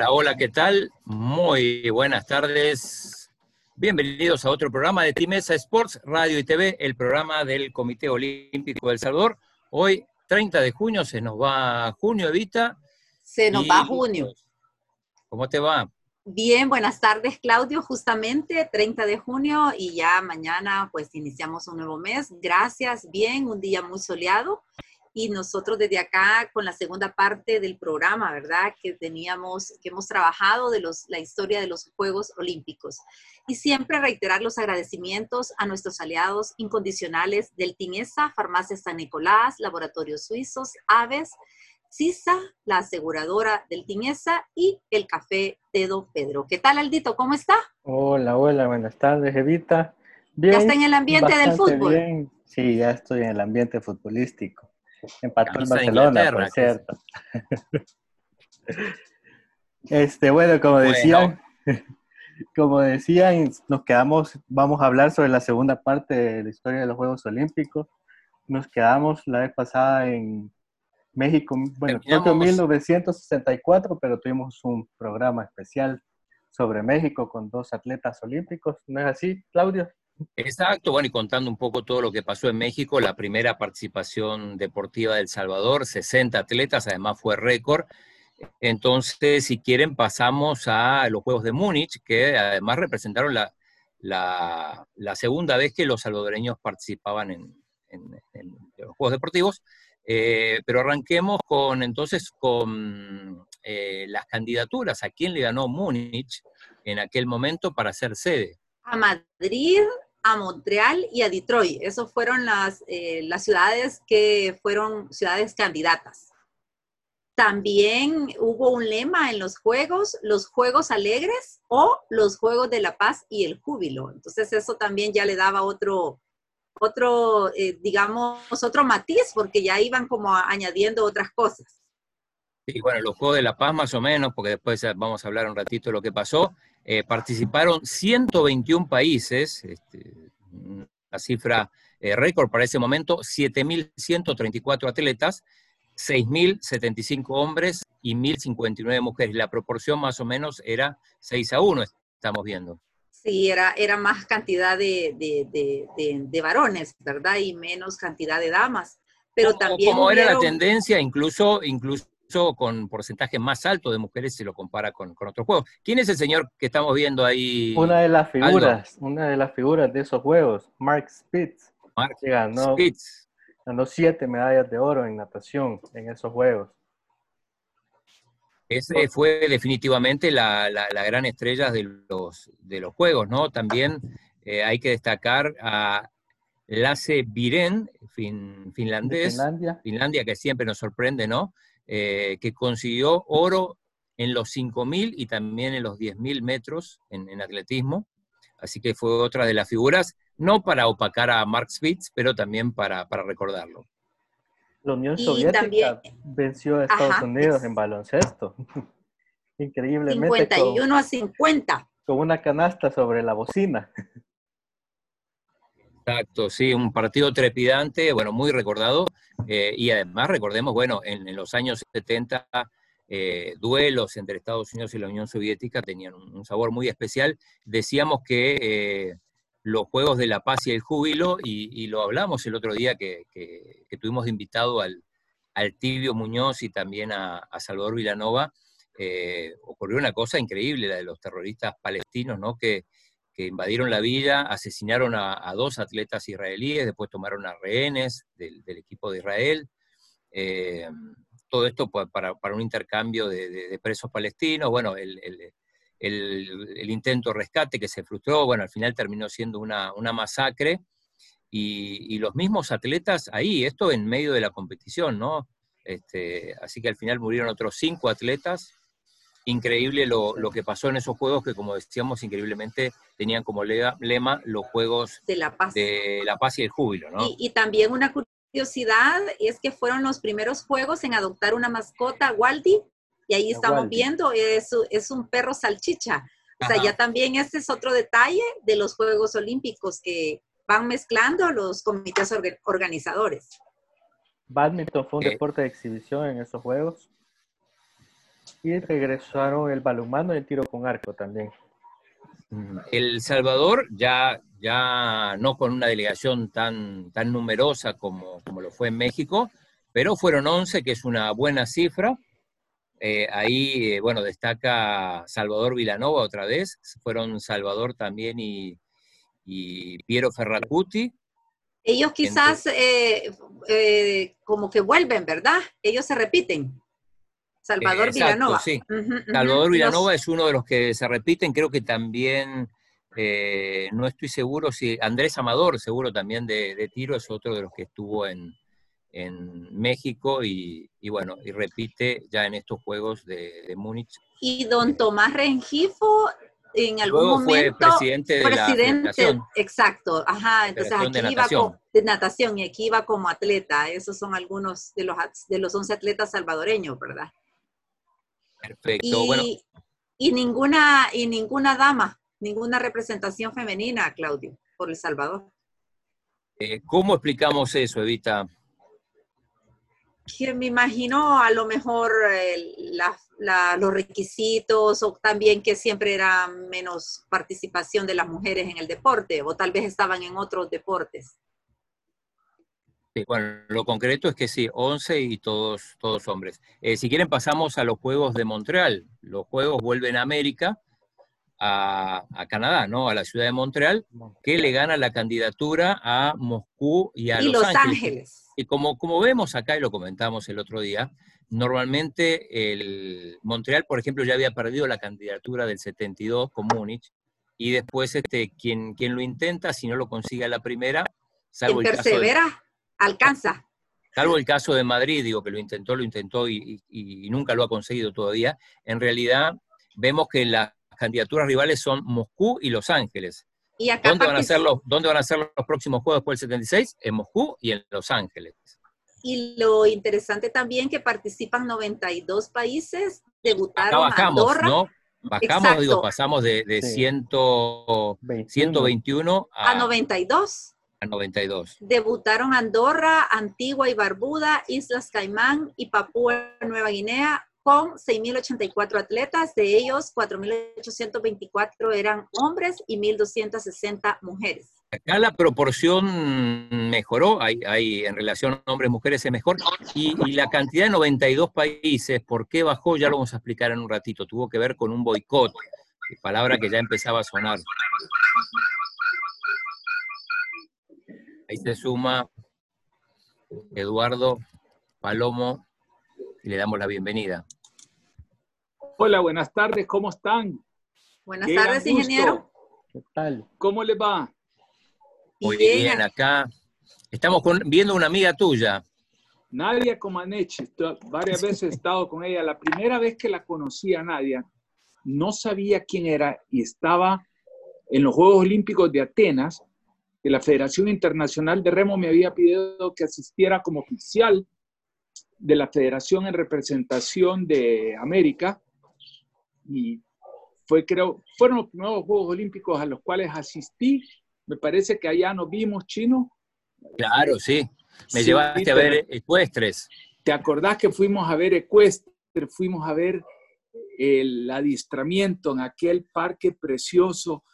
Hola, hola, ¿qué tal? Muy buenas tardes. Bienvenidos a otro programa de Timesa Sports, Radio y TV, el programa del Comité Olímpico del Salvador. Hoy, 30 de junio, se nos va junio, Evita. Se nos va junio. ¿Cómo te va? Bien, buenas tardes, Claudio. Justamente 30 de junio y ya mañana pues iniciamos un nuevo mes. Gracias, bien, un día muy soleado y nosotros desde acá con la segunda parte del programa, ¿verdad? Que teníamos, que hemos trabajado de los, la historia de los Juegos Olímpicos. Y siempre reiterar los agradecimientos a nuestros aliados incondicionales del TINESA, Farmacia San Nicolás, Laboratorios Suizos, Aves, CISA, la aseguradora del TINESA y el Café de Don Pedro. ¿Qué tal, Aldito? ¿Cómo está? Hola, hola, buenas tardes, Evita. Bien, ¿Ya está en el ambiente del fútbol? Bien. Sí, ya estoy en el ambiente futbolístico. Empató en Barcelona, por cierto. este, bueno, como decían, como decían, nos quedamos, vamos a hablar sobre la segunda parte de la historia de los Juegos Olímpicos. Nos quedamos la vez pasada en México, bueno, en 1964, pero tuvimos un programa especial sobre México con dos atletas olímpicos. ¿No es así, Claudio? Exacto, bueno, y contando un poco todo lo que pasó en México, la primera participación deportiva del Salvador, 60 atletas, además fue récord. Entonces, si quieren, pasamos a los Juegos de Múnich, que además representaron la, la, segunda vez que los salvadoreños participaban en, los Juegos Deportivos. Eh, pero arranquemos con entonces con eh, las candidaturas. ¿A quién le ganó Múnich en aquel momento para ser sede? A Madrid, a Montreal y a Detroit. Esas fueron las, eh, las ciudades que fueron ciudades candidatas. También hubo un lema en los juegos, los juegos alegres o los juegos de la paz y el júbilo. Entonces eso también ya le daba otro, otro eh, digamos, otro matiz porque ya iban como añadiendo otras cosas. Sí, bueno, los Juegos de la Paz más o menos, porque después vamos a hablar un ratito de lo que pasó. Eh, participaron 121 países, este, una cifra eh, récord para ese momento, 7.134 atletas, 6.075 hombres y 1.059 mujeres. La proporción más o menos era 6 a 1, estamos viendo. Sí, era, era más cantidad de, de, varones, ¿verdad? Y menos cantidad de damas. Pero también. Como era la tendencia, incluso, incluso con porcentaje más alto de mujeres si lo compara con, otros juegos. ¿Quién es el señor que estamos viendo ahí? Una de las figuras, una de las figuras de esos juegos, Mark Spitz. Mark ganó, Spitz. Ganó siete medallas de oro en natación en esos juegos. Ese fue definitivamente la, gran estrella de los, de los juegos, ¿no? También eh, hay que destacar a Lasse Viren, finlandés, Finlandia. Finlandia, que siempre nos sorprende, ¿no? Eh, que consiguió oro en los 5.000 y también en los 10.000 metros en, atletismo. Así que fue otra de las figuras, no para opacar a Mark Spitz, pero también para, recordarlo. La Unión Soviética venció a Estados Unidos en baloncesto. Increíblemente. 51 a 50. Con una canasta sobre la bocina. Exacto, sí, un partido trepidante, bueno, muy recordado. Eh, y además, recordemos, bueno, en, los años 70, eh, duelos entre Estados Unidos y la Unión Soviética tenían un, sabor muy especial. Decíamos que eh, los Juegos de la Paz y el Júbilo, y, lo hablamos el otro día que, tuvimos invitado al, Tibio Muñoz y también a, a Salvador Villanova, ocurrió una cosa increíble, la de los terroristas palestinos, ¿no? Que, invadieron la villa, asesinaron a, dos atletas israelíes, después tomaron a rehenes del, equipo de Israel. Eh, todo esto para, un intercambio de, presos palestinos. Bueno, el, intento de rescate que se frustró, bueno, al final terminó siendo una, masacre. Y, los mismos atletas ahí, esto en medio de la competición, ¿no? Este, así que al final murieron otros cinco atletas increíble lo, que pasó en esos juegos que, como decíamos, increíblemente tenían como lema los juegos de la paz, de la paz y el júbilo. ¿no? Y, también una curiosidad es que fueron los primeros juegos en adoptar una mascota, Waldi, y ahí estamos viendo, es, es un perro salchicha. O sea, ya también este es otro detalle de los Juegos Olímpicos que van mezclando los comités organizadores. ¿Badminton fue un eh. deporte de exhibición en esos Juegos? Y regresaron el balonmano y el tiro con arco también. El Salvador ya, ya no con una delegación tan, tan numerosa como, como lo fue en México, pero fueron 11, que es una buena cifra. Eh, ahí, eh, bueno, destaca Salvador Vilanova otra vez, fueron Salvador también y, Piero Ferracuti. Ellos quizás eh, como que vuelven, ¿verdad? Ellos se repiten. Salvador Vilanova. Sí. Salvador Vilanova es uno de los que se repiten, creo que también, no estoy seguro si Andrés Amador, seguro también de, tiro, es otro de los que estuvo en, en México y, bueno, y repite ya en estos Juegos de, Múnich. Y don Tomás Rengifo en algún momento fue presidente de la exacto, ajá, entonces aquí iba natación. de natación y aquí iba como atleta, esos son algunos de los de los 11 atletas salvadoreños, ¿verdad? Perfecto, y, bueno. Y ninguna y ninguna dama, ninguna representación femenina, Claudio, por El Salvador. Eh, ¿Cómo explicamos eso, Evita? que me imagino a lo mejor los requisitos o también que siempre era menos participación de las mujeres en el deporte o tal vez estaban en otros deportes. Bueno, lo concreto es que sí, 11 y todos, todos hombres. Eh, si quieren pasamos a los Juegos de Montreal. Los Juegos vuelven a América, a, Canadá, ¿no? A la ciudad de Montreal, que le gana la candidatura a Moscú y a Los, Ángeles. Y como, como vemos acá, y lo comentamos el otro día, normalmente el Montreal, por ejemplo, ya había perdido la candidatura del 72 con Múnich, y después este, quien, quien lo intenta, si no lo consigue a la primera, salvo el persevera, caso alcanza. Salvo el caso de Madrid, digo que lo intentó, lo intentó y, nunca lo ha conseguido todavía, en realidad vemos que las candidaturas rivales son Moscú y Los Ángeles. ¿Dónde, van a ser los, ¿Dónde van a ser los próximos juegos después del 76? En Moscú y en Los Ángeles. Y lo interesante también que participan 92 países, debutaron Acá bajamos, Andorra. ¿no? Bajamos, digo, pasamos de, de 121 a, a 92. A 92. Debutaron Andorra, Antigua y Barbuda, Islas Caimán y Papúa Nueva Guinea, con 6.084 atletas, de ellos 4.824 eran hombres y 1.260 mujeres. Acá la proporción mejoró, hay, hay en relación a hombres-mujeres es mejor, y, la cantidad de 92 países, ¿por qué bajó? Ya lo vamos a explicar en un ratito, tuvo que ver con un boicot, palabra que ya empezaba a sonar. Ahí se suma Eduardo Palomo y le damos la bienvenida. Hola, buenas tardes, ¿cómo están? Buenas tardes, ingeniero. ¿Qué tal? ¿Cómo le va? Muy bien, acá. Estamos viendo una amiga tuya. Nadia Comaneci, varias veces he estado con ella. La primera vez que la conocí a Nadia, no sabía quién era y estaba en los Juegos Olímpicos de Atenas, que la Federación Internacional de Remo me había pedido que asistiera como oficial de la Federación en representación de América y fue, creo, fueron los primeros Juegos Olímpicos a los cuales asistí. Me parece que allá nos vimos, Chino. Claro, sí. Me llevaste a ver ecuestres. ¿Te acordás que fuimos a ver ecuestres? Fuimos a ver el adiestramiento en aquel parque precioso.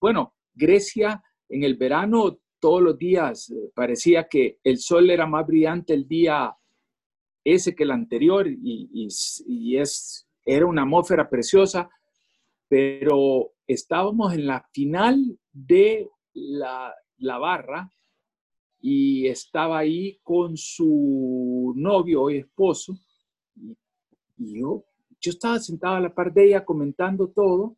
Bueno, Grecia en el verano todos los días eh, parecía que el sol era más brillante el día ese que el anterior y, es, era una atmósfera preciosa, pero estábamos en la final de la, barra y estaba ahí con su novio y esposo y, yo, yo estaba sentado a la par de ella comentando todo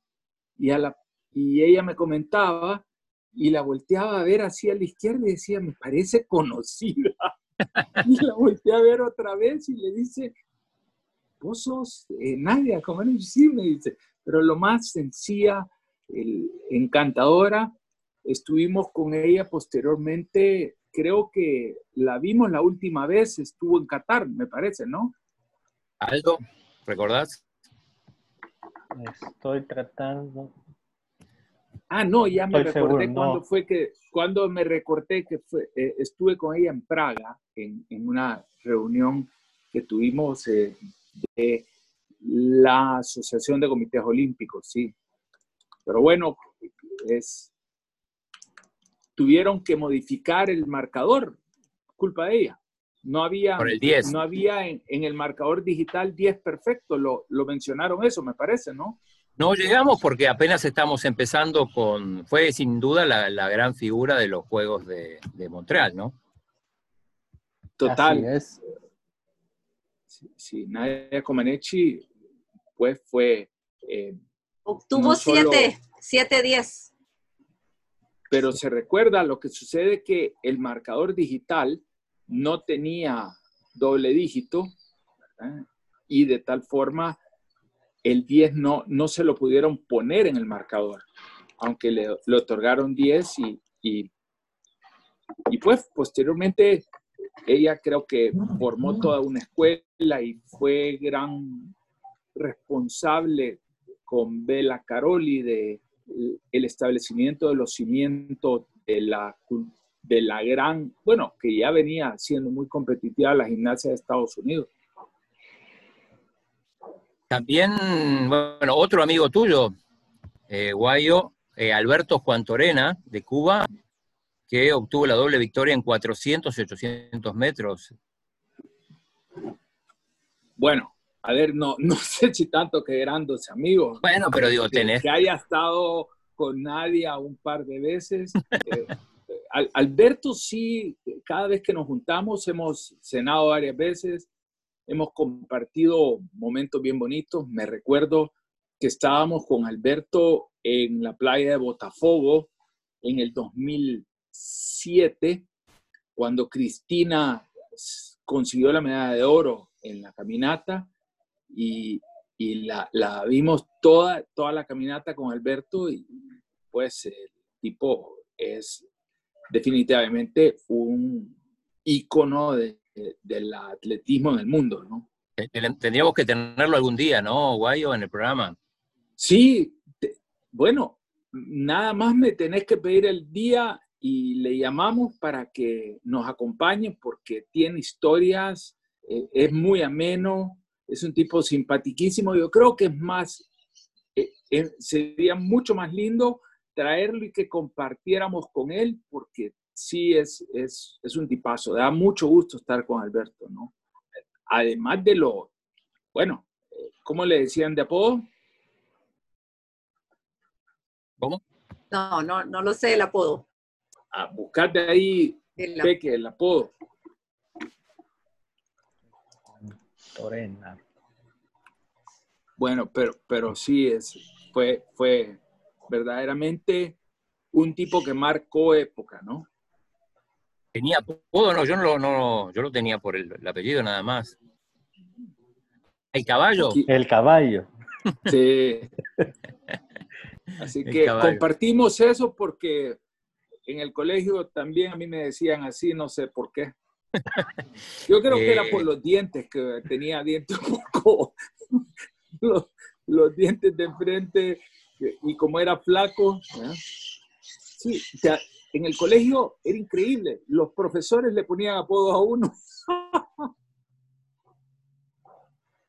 y, a la, y ella me comentaba y la volteaba a ver así a la izquierda y decía, me parece conocida. y la volteé a ver otra vez y le dice, vos sos eh, Nadia, como sí, me dice, pero lo más sencilla, encantadora, estuvimos con ella posteriormente, creo que la vimos la última vez, estuvo en Qatar, me parece, ¿no? Aldo, ¿recordás? Estoy tratando. Ah, no, ya me recordé cuando fue que, cuando me recorté que fue, eh, estuve con ella en Praga, en, en una reunión que tuvimos eh, de la Asociación de Comités Olímpicos, sí. Pero bueno, es, tuvieron que modificar el marcador, culpa de ella. No había, No había en, el marcador digital 10 perfecto, lo, lo mencionaron eso, me parece, ¿no? No llegamos porque apenas estamos empezando con, fue sin duda la, gran figura de los Juegos de, Montreal, ¿no? Total. es. Sí, Nadia Comaneci, pues fue... Eh, Obtuvo 7, 7-10. Pero se recuerda lo que sucede que el marcador digital no tenía doble dígito, y de tal forma el 10 no, no se lo pudieron poner en el marcador, aunque le, otorgaron 10 y, y, pues posteriormente ella creo que formó toda una escuela y fue gran responsable con Bela Caroli de el establecimiento de los cimientos de la, de la gran, bueno, que ya venía siendo muy competitiva la gimnasia de Estados Unidos. También, bueno, otro amigo tuyo, eh, Guayo, eh, Alberto Juan Torena, de Cuba, que obtuvo la doble victoria en 400 y 800 metros. Bueno, a ver, no, no sé si tanto que eran dos amigos. Bueno, pero digo, tenés. Que haya estado con Nadia un par de veces. Eh, Alberto sí, cada vez que nos juntamos hemos cenado varias veces, hemos compartido momentos bien bonitos. Me recuerdo que estábamos con Alberto en la playa de Botafogo en el 2007, cuando Cristina consiguió la medalla de oro en la caminata y, la, vimos toda, toda la caminata con Alberto y pues el tipo es definitivamente un ícono de, del atletismo en el mundo, ¿no? Tendríamos que tenerlo algún día, ¿no, Guayo, en el programa? Sí, bueno, nada más me tenés que pedir el día y le llamamos para que nos acompañe porque tiene historias, eh, es muy ameno, es un tipo simpaticísimo. Yo creo que es más, eh, eh, sería mucho más lindo traerlo y que compartiéramos con él porque sí es, es, es un tipazo. Da mucho gusto estar con Alberto, ¿no? Además de lo, bueno, ¿cómo le decían de apodo? ¿Cómo? No, no, no lo sé el apodo. A buscar de ahí, el, Peque, el apodo. Bueno, pero, pero sí, es, fue, fue verdaderamente un tipo que marcó época, ¿no? Tenía apodo, no, yo no, no yo lo tenía por el, apellido nada más. ¿El caballo? El caballo. Sí. Así que compartimos eso porque en el colegio también a mí me decían así, no sé por qué. Yo creo que era por eh. los dientes, que tenía dientes un poco, los, dientes de enfrente, y como era flaco, sí, en el colegio era increíble, los profesores le ponían apodos a uno.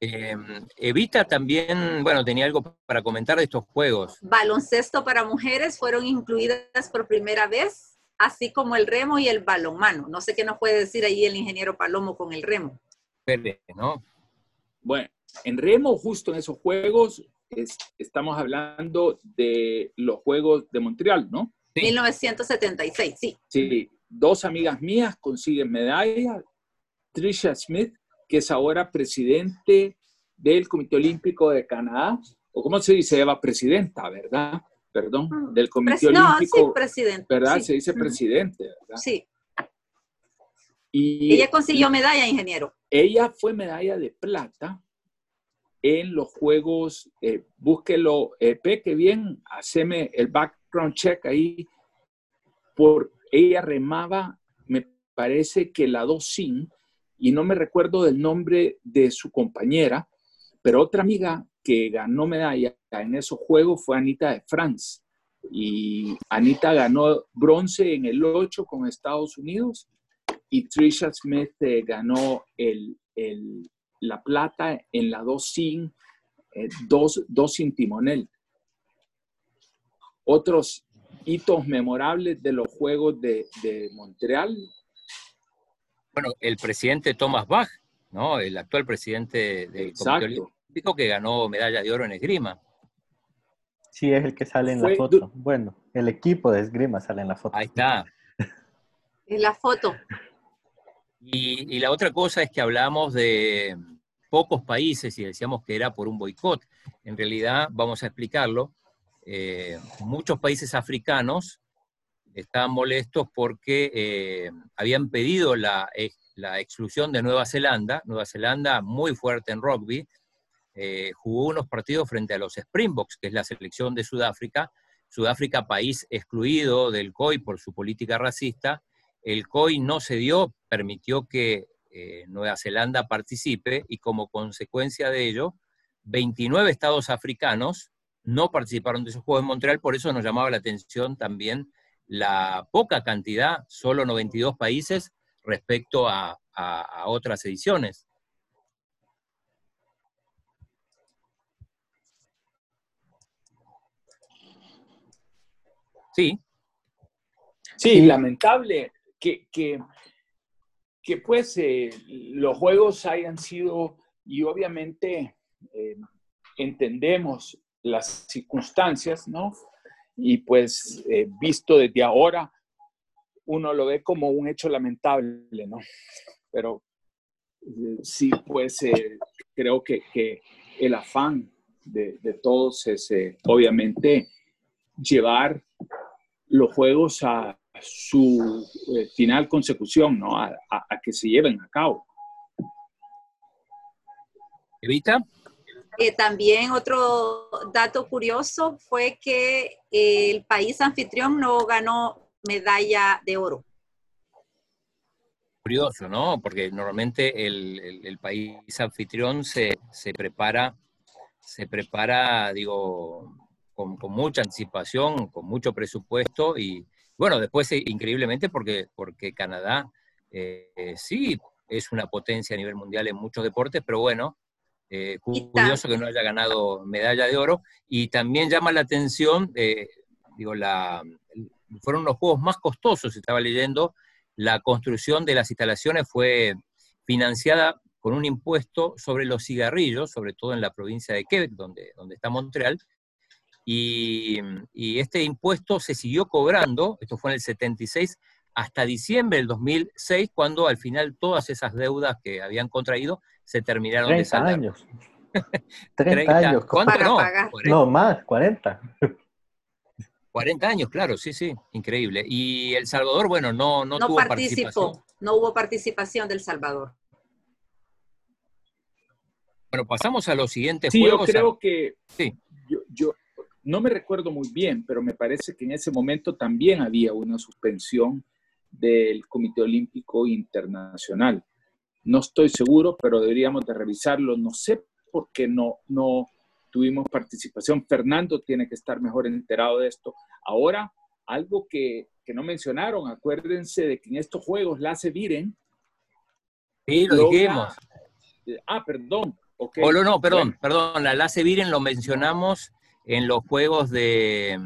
Em, Evita también, bueno, tenía algo para comentar de estos juegos. Baloncesto para mujeres fueron incluidas por primera vez así como el remo y el balonmano. No sé qué nos puede decir ahí el ingeniero Palomo con el remo. ¿no? Bueno, en remo, justo en esos juegos, estamos hablando de los Juegos de Montreal, ¿no? 1976, sí. Sí, dos amigas mías consiguen medalla. Trisha Smith, que es ahora presidente del Comité Olímpico de Canadá, o cómo se dice, Eva, presidenta, ¿verdad? perdón, mm. del Comité Olímpico. No, sí, presidente. ¿Verdad? Se dice presidente, ¿verdad? Sí. Y ella consiguió medalla, ingeniero. Ella fue medalla de plata en los Juegos, eh, búsquelo, eh, Peque, bien, haceme el background check ahí, por ella remaba, me parece que la dos sin, y no me recuerdo del nombre de su compañera, pero otra amiga que ganó medalla en esos Juegos fue Anita de France. Y Anita ganó bronce en el 8 con Estados Unidos y Trisha Smith eh, ganó el, la plata en la 2 sin eh, dos, dos sin timonel. Otros hitos memorables de los Juegos de, de Montreal. Bueno, el presidente Thomas Bach, ¿no? El actual presidente del Comité Olímpico que ganó medalla de oro en esgrima. Sí, es el que sale en la foto. Bueno, el equipo de esgrima sale en la foto. Ahí está. En la foto. Y, la otra cosa es que hablamos de pocos países y decíamos que era por un boicot. En realidad, vamos a explicarlo, eh, muchos países africanos estaban molestos porque eh, habían pedido la, la, exclusión de Nueva Zelanda. Nueva Zelanda, muy fuerte en rugby, eh, jugó unos partidos frente a los Springboks, que es la selección de Sudáfrica. Sudáfrica, país excluido del COI por su política racista. El COI no se dio, permitió que Nueva Zelanda participe y como consecuencia de ello, 29 estados africanos no participaron de esos Juegos en Montreal, por eso nos llamaba la atención también la poca cantidad, solo 92 países, respecto a, otras ediciones. Sí. Sí, lamentable que, que, pues eh, los juegos hayan sido, y obviamente eh, entendemos las circunstancias, ¿no? Y pues eh, visto desde ahora, uno lo ve como un hecho lamentable, ¿no? Pero eh, sí, pues eh, creo que, el afán de, de todos es obviamente llevar los juegos a su final consecución, ¿no? A, a que se lleven a cabo. Evita. Eh, también otro dato curioso fue que el país anfitrión no ganó medalla de oro. Curioso, ¿no? Porque normalmente el, país anfitrión se, prepara, se prepara, digo, con, mucha anticipación, con mucho presupuesto y, bueno, después eh, increíblemente porque, porque Canadá eh, sí es una potencia a nivel mundial en muchos deportes, pero bueno, eh, curioso que no haya ganado medalla de oro. Y también llama la atención, eh, digo, la, fueron los juegos más costosos, estaba leyendo, la construcción de las instalaciones fue financiada con un impuesto sobre los cigarrillos, sobre todo en la provincia de Quebec, donde, donde está Montreal, y, y, este impuesto se siguió cobrando, esto fue en el 76, hasta diciembre del 2006, cuando al final todas esas deudas que habían contraído se terminaron de saldar. años. 30, años. ¿Cuánto no? No, más, 40. 40 años, claro, sí, sí, increíble. Y El Salvador, bueno, no, no, tuvo participación. No hubo participación del Salvador. Bueno, pasamos a los siguientes sí, juegos. Yo creo que sí. yo, yo no me recuerdo muy bien, pero me parece que en ese momento también había una suspensión del Comité Olímpico Internacional. No estoy seguro, pero deberíamos de revisarlo. No sé por qué no, no tuvimos participación. Fernando tiene que estar mejor enterado de esto. Ahora, algo que, que no mencionaron, acuérdense de que en estos juegos Lasse Viren. Sí, lo dijimos. Ah, perdón. Okay. Oh, no, perdón, perdón. La Lasse Viren lo mencionamos en los juegos de.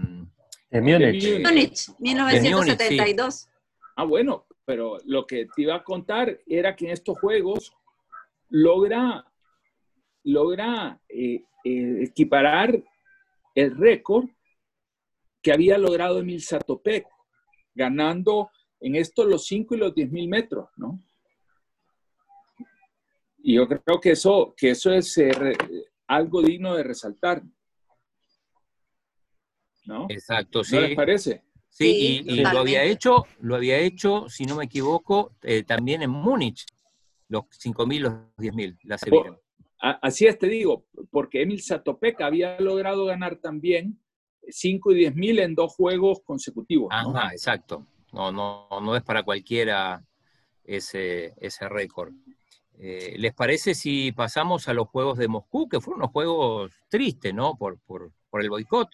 De Múnich. Múnich, 1972. Ah, bueno, pero lo que te iba a contar era que en estos juegos logra, logra eh, eh, equiparar el récord que había logrado Emil Satopek, ganando en esto los 5 y los 10 mil metros, ¿no? Y yo creo que eso, que eso es eh, algo digno de resaltar. ¿No? Exacto, sí. ¿No les parece? Sí, y, lo había hecho, lo había hecho, si no me equivoco, eh, también en Múnich, los 5.000, los 10.000, la Sevilla. Así es, te digo, porque Emil Satopek había logrado ganar también 5 y 10.000 en dos juegos consecutivos. Ajá, exacto. No, no, no es para cualquiera ese, ese récord. Eh, ¿Les parece si pasamos a los Juegos de Moscú, que fueron unos juegos tristes, ¿no? Por, por, por el boicot.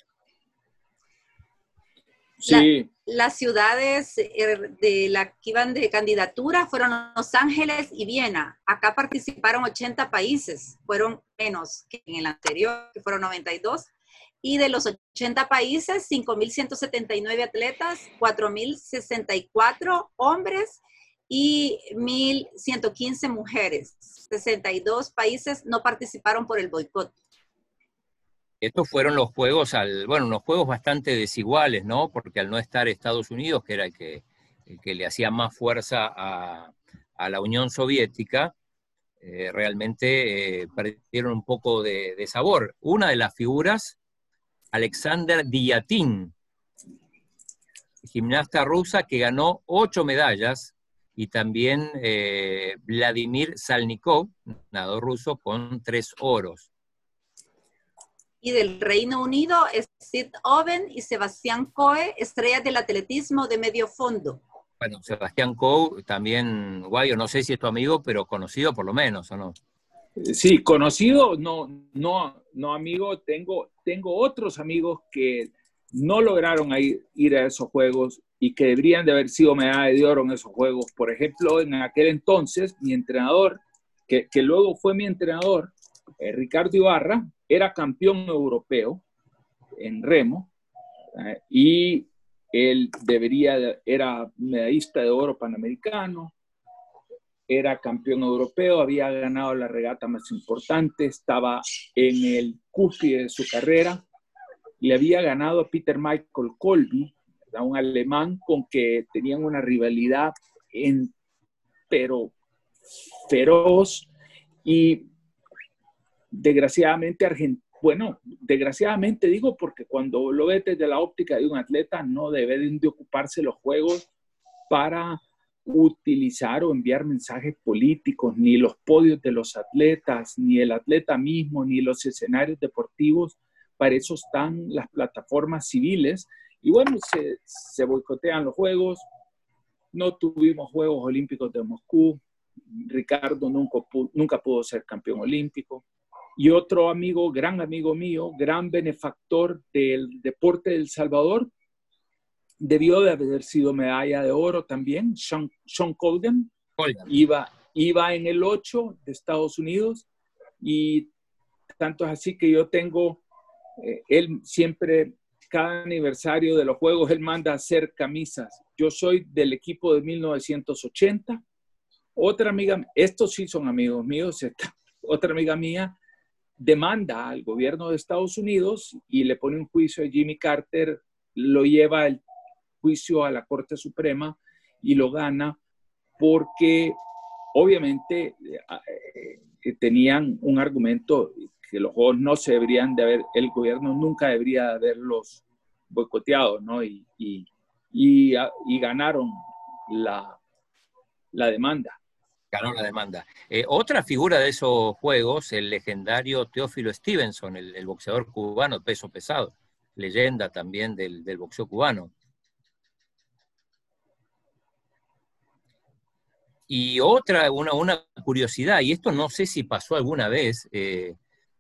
Sí. las ciudades eh, de la que iban de candidatura fueron Los Ángeles y Viena. Acá participaron 80 países, fueron menos que en el anterior, que fueron 92. Y de los 80 países, 5.179 atletas, 4.064 hombres y 1.115 mujeres. 62 países no participaron por el boicot. Estos fueron los juegos, al, bueno, unos juegos bastante desiguales, ¿no? Porque al no estar Estados Unidos, que era el que, que le hacía más fuerza a, la Unión Soviética, eh, realmente eh, perdieron un poco de, sabor. Una de las figuras, Alexander Diatin, gimnasta rusa que ganó ocho medallas, y también eh, Vladimir Salnikov, nadador ruso, con tres oros y del Reino Unido es Sid Owen y Sebastián Coe, estrellas del atletismo de medio fondo. Bueno, Sebastián Coe también, Guayo, no sé si es tu amigo, pero conocido por lo menos, ¿o no? Sí, conocido, no, no, no amigo, tengo, tengo otros amigos que no lograron ir, ir a esos juegos y que deberían de haber sido medalla de oro en esos juegos. Por ejemplo, en aquel entonces, mi entrenador, que, que luego fue mi entrenador, eh, Ricardo Ibarra, era campeón europeo en remo eh, y él debería, era medallista de oro panamericano, era campeón europeo, había ganado la regata más importante, estaba en el cúspide de su carrera, le había ganado a Peter Michael Colby, un alemán con que tenían una rivalidad en, pero feroz y desgraciadamente, bueno, desgraciadamente digo porque cuando lo ves desde la óptica de un atleta, no deben de ocuparse los juegos para utilizar o enviar mensajes políticos, ni los podios de los atletas, ni el atleta mismo, ni los escenarios deportivos. Para eso están las plataformas civiles. Y bueno, se, se boicotean los juegos. No tuvimos Juegos Olímpicos de Moscú. Ricardo nunca, nunca pudo ser campeón olímpico y otro amigo, gran amigo mío, gran benefactor del deporte del Salvador, debió de haber sido medalla de oro también, Sean, Colgan, Iba, iba en el 8 de Estados Unidos y tanto es así que yo tengo, eh, él siempre, cada aniversario de los Juegos, él manda a hacer camisas. Yo soy del equipo de 1980. Otra amiga, estos sí son amigos míos, otra amiga mía demanda al gobierno de Estados Unidos y le pone un juicio a Jimmy Carter, lo lleva el juicio a la Corte Suprema y lo gana porque obviamente eh, eh, tenían un argumento que los juegos no se deberían de haber, el gobierno nunca debería haberlos boicoteado, ¿no? Y, y, y, ganaron la, la demanda ganó la demanda. Eh, otra figura de esos juegos, el legendario Teófilo Stevenson, el, boxeador cubano, peso pesado, leyenda también del, boxeo cubano. Y otra, una, curiosidad, y esto no sé si pasó alguna vez, eh,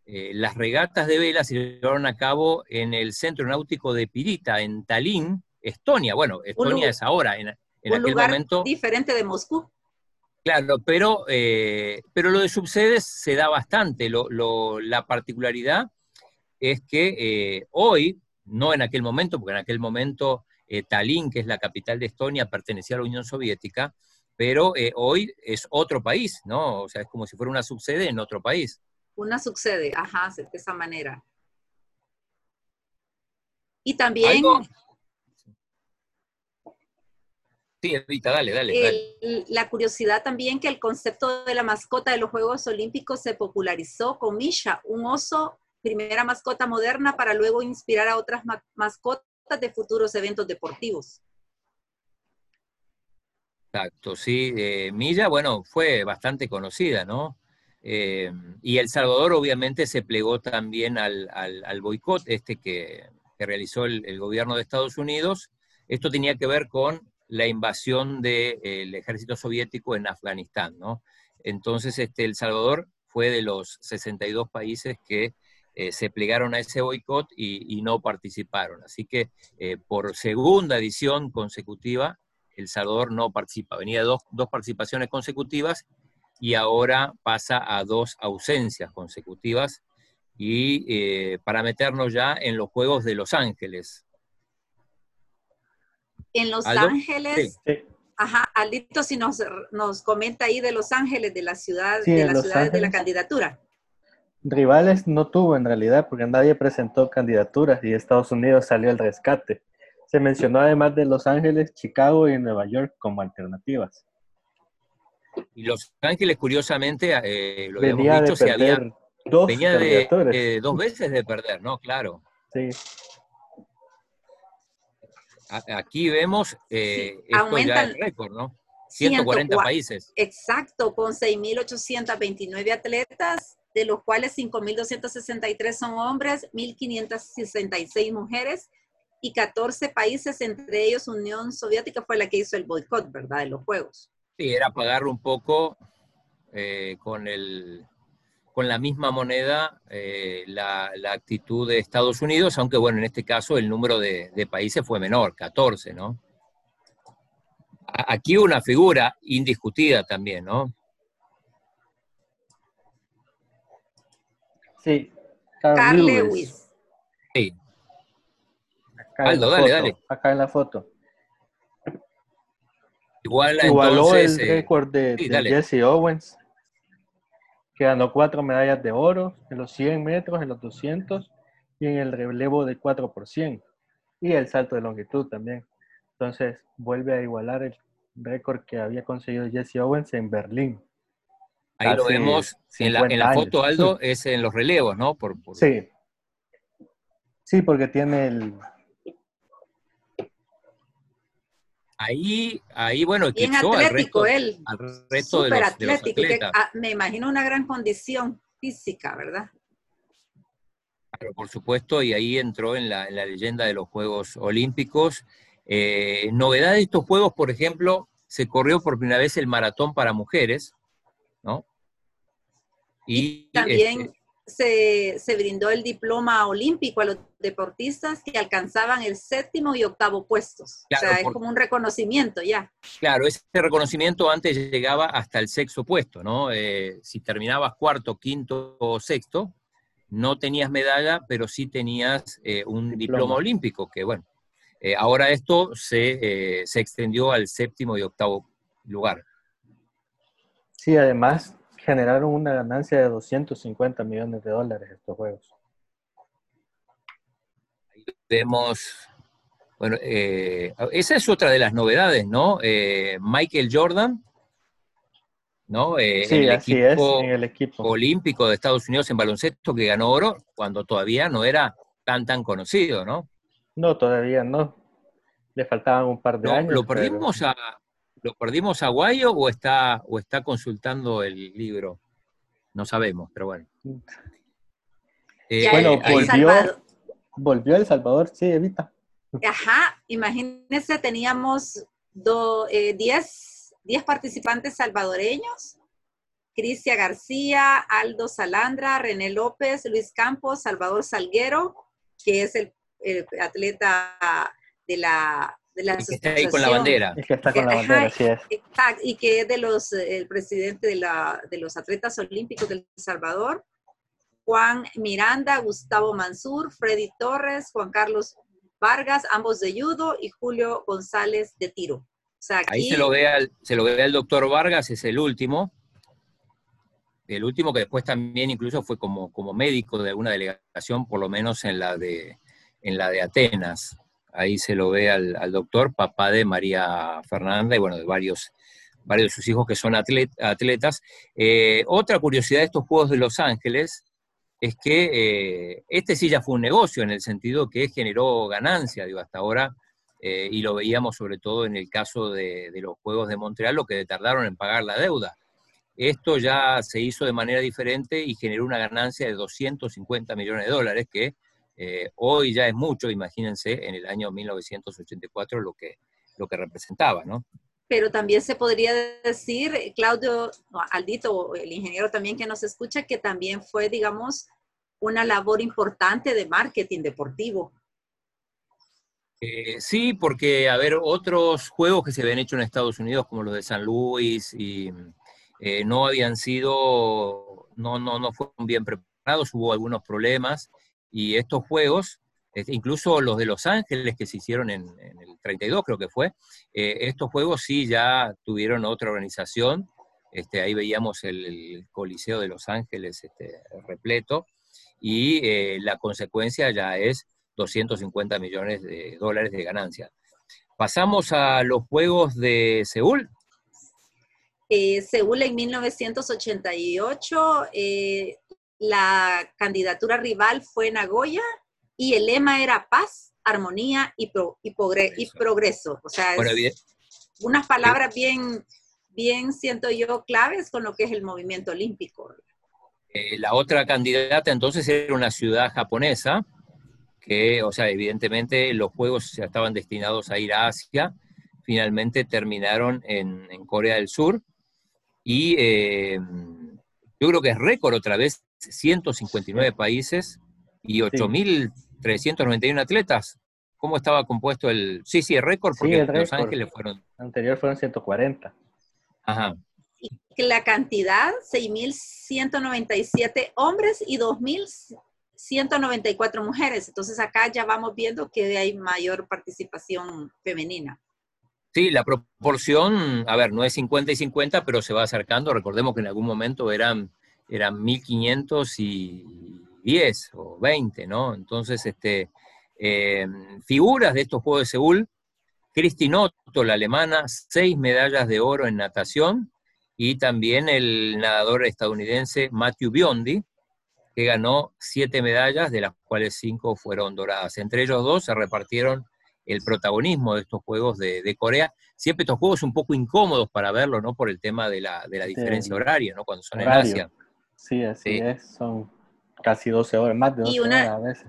eh, las regatas de vela se llevaron a cabo en el Centro Náutico de Pirita, en Tallinn, Estonia. Bueno, Estonia es ahora, en, en aquel lugar momento. Diferente de Moscú. Claro, pero, eh, pero lo de subsedes se da bastante. la particularidad es que eh, hoy, no en aquel momento, porque en aquel momento eh, Tallinn, que es la capital de Estonia, pertenecía a la Unión Soviética, pero hoy es otro país, ¿no? O sea, es como si fuera una subsede en otro país. Una subsede, ajá, de esa manera. Y también... Sí, Evita, dale, dale, La curiosidad también que el concepto de la mascota de los Juegos Olímpicos se popularizó con Misha, un oso, primera mascota moderna para luego inspirar a otras mascotas de futuros eventos deportivos. Exacto, sí. Eh, Milla, bueno, fue bastante conocida, ¿no? Eh, y El Salvador obviamente se plegó también al, al, boicot este que, realizó el, gobierno de Estados Unidos. Esto tenía que ver con la invasión del ejército soviético en Afganistán, ¿no? Entonces, este, El Salvador fue de los 62 países que eh, se plegaron a ese boicot y, no participaron. Así que eh, por segunda edición consecutiva, El Salvador no participa. Venía de dos, dos participaciones consecutivas y ahora pasa a dos ausencias consecutivas. Y eh, para meternos ya en los Juegos de Los Ángeles. En Los Ángeles, Ajá, Aldito, si nos, nos comenta ahí de Los Ángeles, de la ciudad, de las ciudades de la candidatura. Rivales no tuvo en realidad, porque nadie presentó candidaturas y Estados Unidos salió al rescate. Se mencionó además de Los Ángeles, Chicago y Nueva York como alternativas. Y Los Ángeles, curiosamente, eh, lo venía habíamos dicho, había, dos venía de, dos veces de perder, ¿no? Claro. Sí. Aquí vemos, eh, esto ya es récord, ¿no? 140 países. Exacto, con 6.829 atletas, de los cuales 5.263 son hombres, 1.566 mujeres y 14 países, entre ellos Unión Soviética fue la que hizo el boicot, ¿verdad?, de los Juegos. Sí, era pagar un poco eh, con, el, con la misma moneda eh, la, actitud de Estados Unidos, aunque bueno, en este caso el número de, de países fue menor, 14, ¿no? Aquí una figura indiscutida también, ¿no? Sí. Carl, Lewis. Sí. Aldo, dale, dale. Acá en la foto. Igual, Igualó el eh, récord de, Jesse Owens, que ganó cuatro medallas de oro en los 100 metros, en los 200 y en el relevo de 4 por 100 y el salto de longitud también. Entonces vuelve a igualar el récord que había conseguido Jesse Owens en Berlín. Ahí lo vemos en la, foto, Aldo, es en los relevos, ¿no? Por, Sí. Sí, porque tiene el... Ahí, ahí bueno, Bien atlético él. Al resto de los, atlético, ah, me imagino una gran condición física, ¿verdad? Por supuesto, y ahí entró en la, leyenda de los Juegos Olímpicos. Eh, novedad de estos Juegos, por ejemplo, se corrió por primera vez el maratón para mujeres, ¿no? Y, también este se, brindó el diploma olímpico a los deportistas que alcanzaban el séptimo y octavo puestos. o sea, es como un reconocimiento ya. Claro, ese reconocimiento antes llegaba hasta el sexto puesto, ¿no? Eh, si terminabas cuarto, quinto o sexto, no tenías medalla, pero sí tenías eh, un diploma. olímpico, que bueno, eh, ahora esto se, se extendió al séptimo y octavo lugar. Sí, además generaron una ganancia de 250 millones de dólares estos juegos. Ahí vemos, bueno, eh, esa es otra de las novedades, ¿no? Eh, Michael Jordan, ¿no? Eh, sí, en, el así equipo es, en el equipo olímpico de Estados Unidos en baloncesto que ganó oro cuando todavía no era tan, tan conocido, ¿no? No, todavía no. Le faltaban un par de años. Lo perdimos a, ¿Lo perdimos a Guayo o está, o está consultando el libro? No sabemos, pero bueno. Eh, bueno, volvió, volvió El Salvador, sí, Evita. Ajá, imagínense, teníamos 10 eh, participantes salvadoreños. Cristian García, Aldo Salandra, René López, Luis Campos, Salvador Salguero, que es el atleta de la de la que está ahí con la bandera. que está con la bandera, sí es. y que es de los, el presidente de, la, de los atletas olímpicos del Salvador, Juan Miranda, Gustavo Mansur, Freddy Torres, Juan Carlos Vargas, ambos de judo, y Julio González de tiro. Ahí se lo, ve al, se lo ve al doctor Vargas, es el último. El último que después también incluso fue como, como médico de alguna delegación, por lo menos en la de, en la de Atenas. Ahí se lo ve al, doctor, papá de María Fernanda y bueno, de varios, varios de sus hijos que son atletas. Eh, otra curiosidad de estos Juegos de Los Ángeles es que eh, este sí ya fue un negocio en el sentido que generó ganancia, digo, hasta ahora, eh, y lo veíamos sobre todo en el caso de, de, los Juegos de Montreal, lo que tardaron en pagar la deuda. Esto ya se hizo de manera diferente y generó una ganancia de 250 millones de dólares, que eh, hoy ya es mucho, imagínense, en el año 1984 lo que, lo que representaba, ¿no? Pero también se podría decir, Claudio, Aldito, el ingeniero también que nos escucha, que también fue, digamos, una labor importante de marketing deportivo. Eh, sí, porque, a ver, otros juegos que se habían hecho en Estados Unidos, como los de San Luis, y eh, no habían sido, no, no, no fueron bien preparados, hubo algunos problemas, y estos juegos, incluso los de Los Ángeles que se hicieron en, el 32, creo que fue, eh, estos juegos sí ya tuvieron otra organización, este, ahí veíamos el, Coliseo de Los Ángeles este, repleto, y la consecuencia ya es 250 millones de dólares de ganancia. Pasamos a los Juegos de Seúl. Eh, Seúl en 1988, eh, la candidatura rival fue Nagoya y el lema era paz, armonía y, y, progreso. O sea, unas palabras bien, bien, siento yo, claves con lo que es el movimiento olímpico. Eh, la otra candidata entonces era una ciudad japonesa, que, o sea, evidentemente los juegos ya estaban destinados a ir a Asia, finalmente terminaron en, Corea del Sur, y eh, yo creo que es récord otra vez, 159 países y 8.391 atletas. ¿Cómo estaba compuesto el...? Sí, sí, es récord porque Los Ángeles fueron... Anterior fueron 140. Ajá. Y la cantidad, 6.197 hombres y 2.000 194 mujeres. Entonces acá ya vamos viendo que hay mayor participación femenina. Sí, la proporción, a ver, no es 50 y 50, pero se va acercando. Recordemos que en algún momento eran, eran 1500 y 10 o 20, ¿no? Entonces, este, eh, figuras de estos Juegos de Seúl, Cristi Otto, la alemana, seis medallas de oro en natación, y también el nadador estadounidense Matthew Biondi, que ganó siete medallas, de las cuales cinco fueron doradas. Entre ellos dos se repartieron el protagonismo de estos Juegos de, Corea. Siempre estos Juegos un poco incómodos para verlo, ¿no? Por el tema de la, de la diferencia horaria, ¿no? Cuando son en Asia. Sí, así es. Son casi 12 horas, más de 12 horas a veces.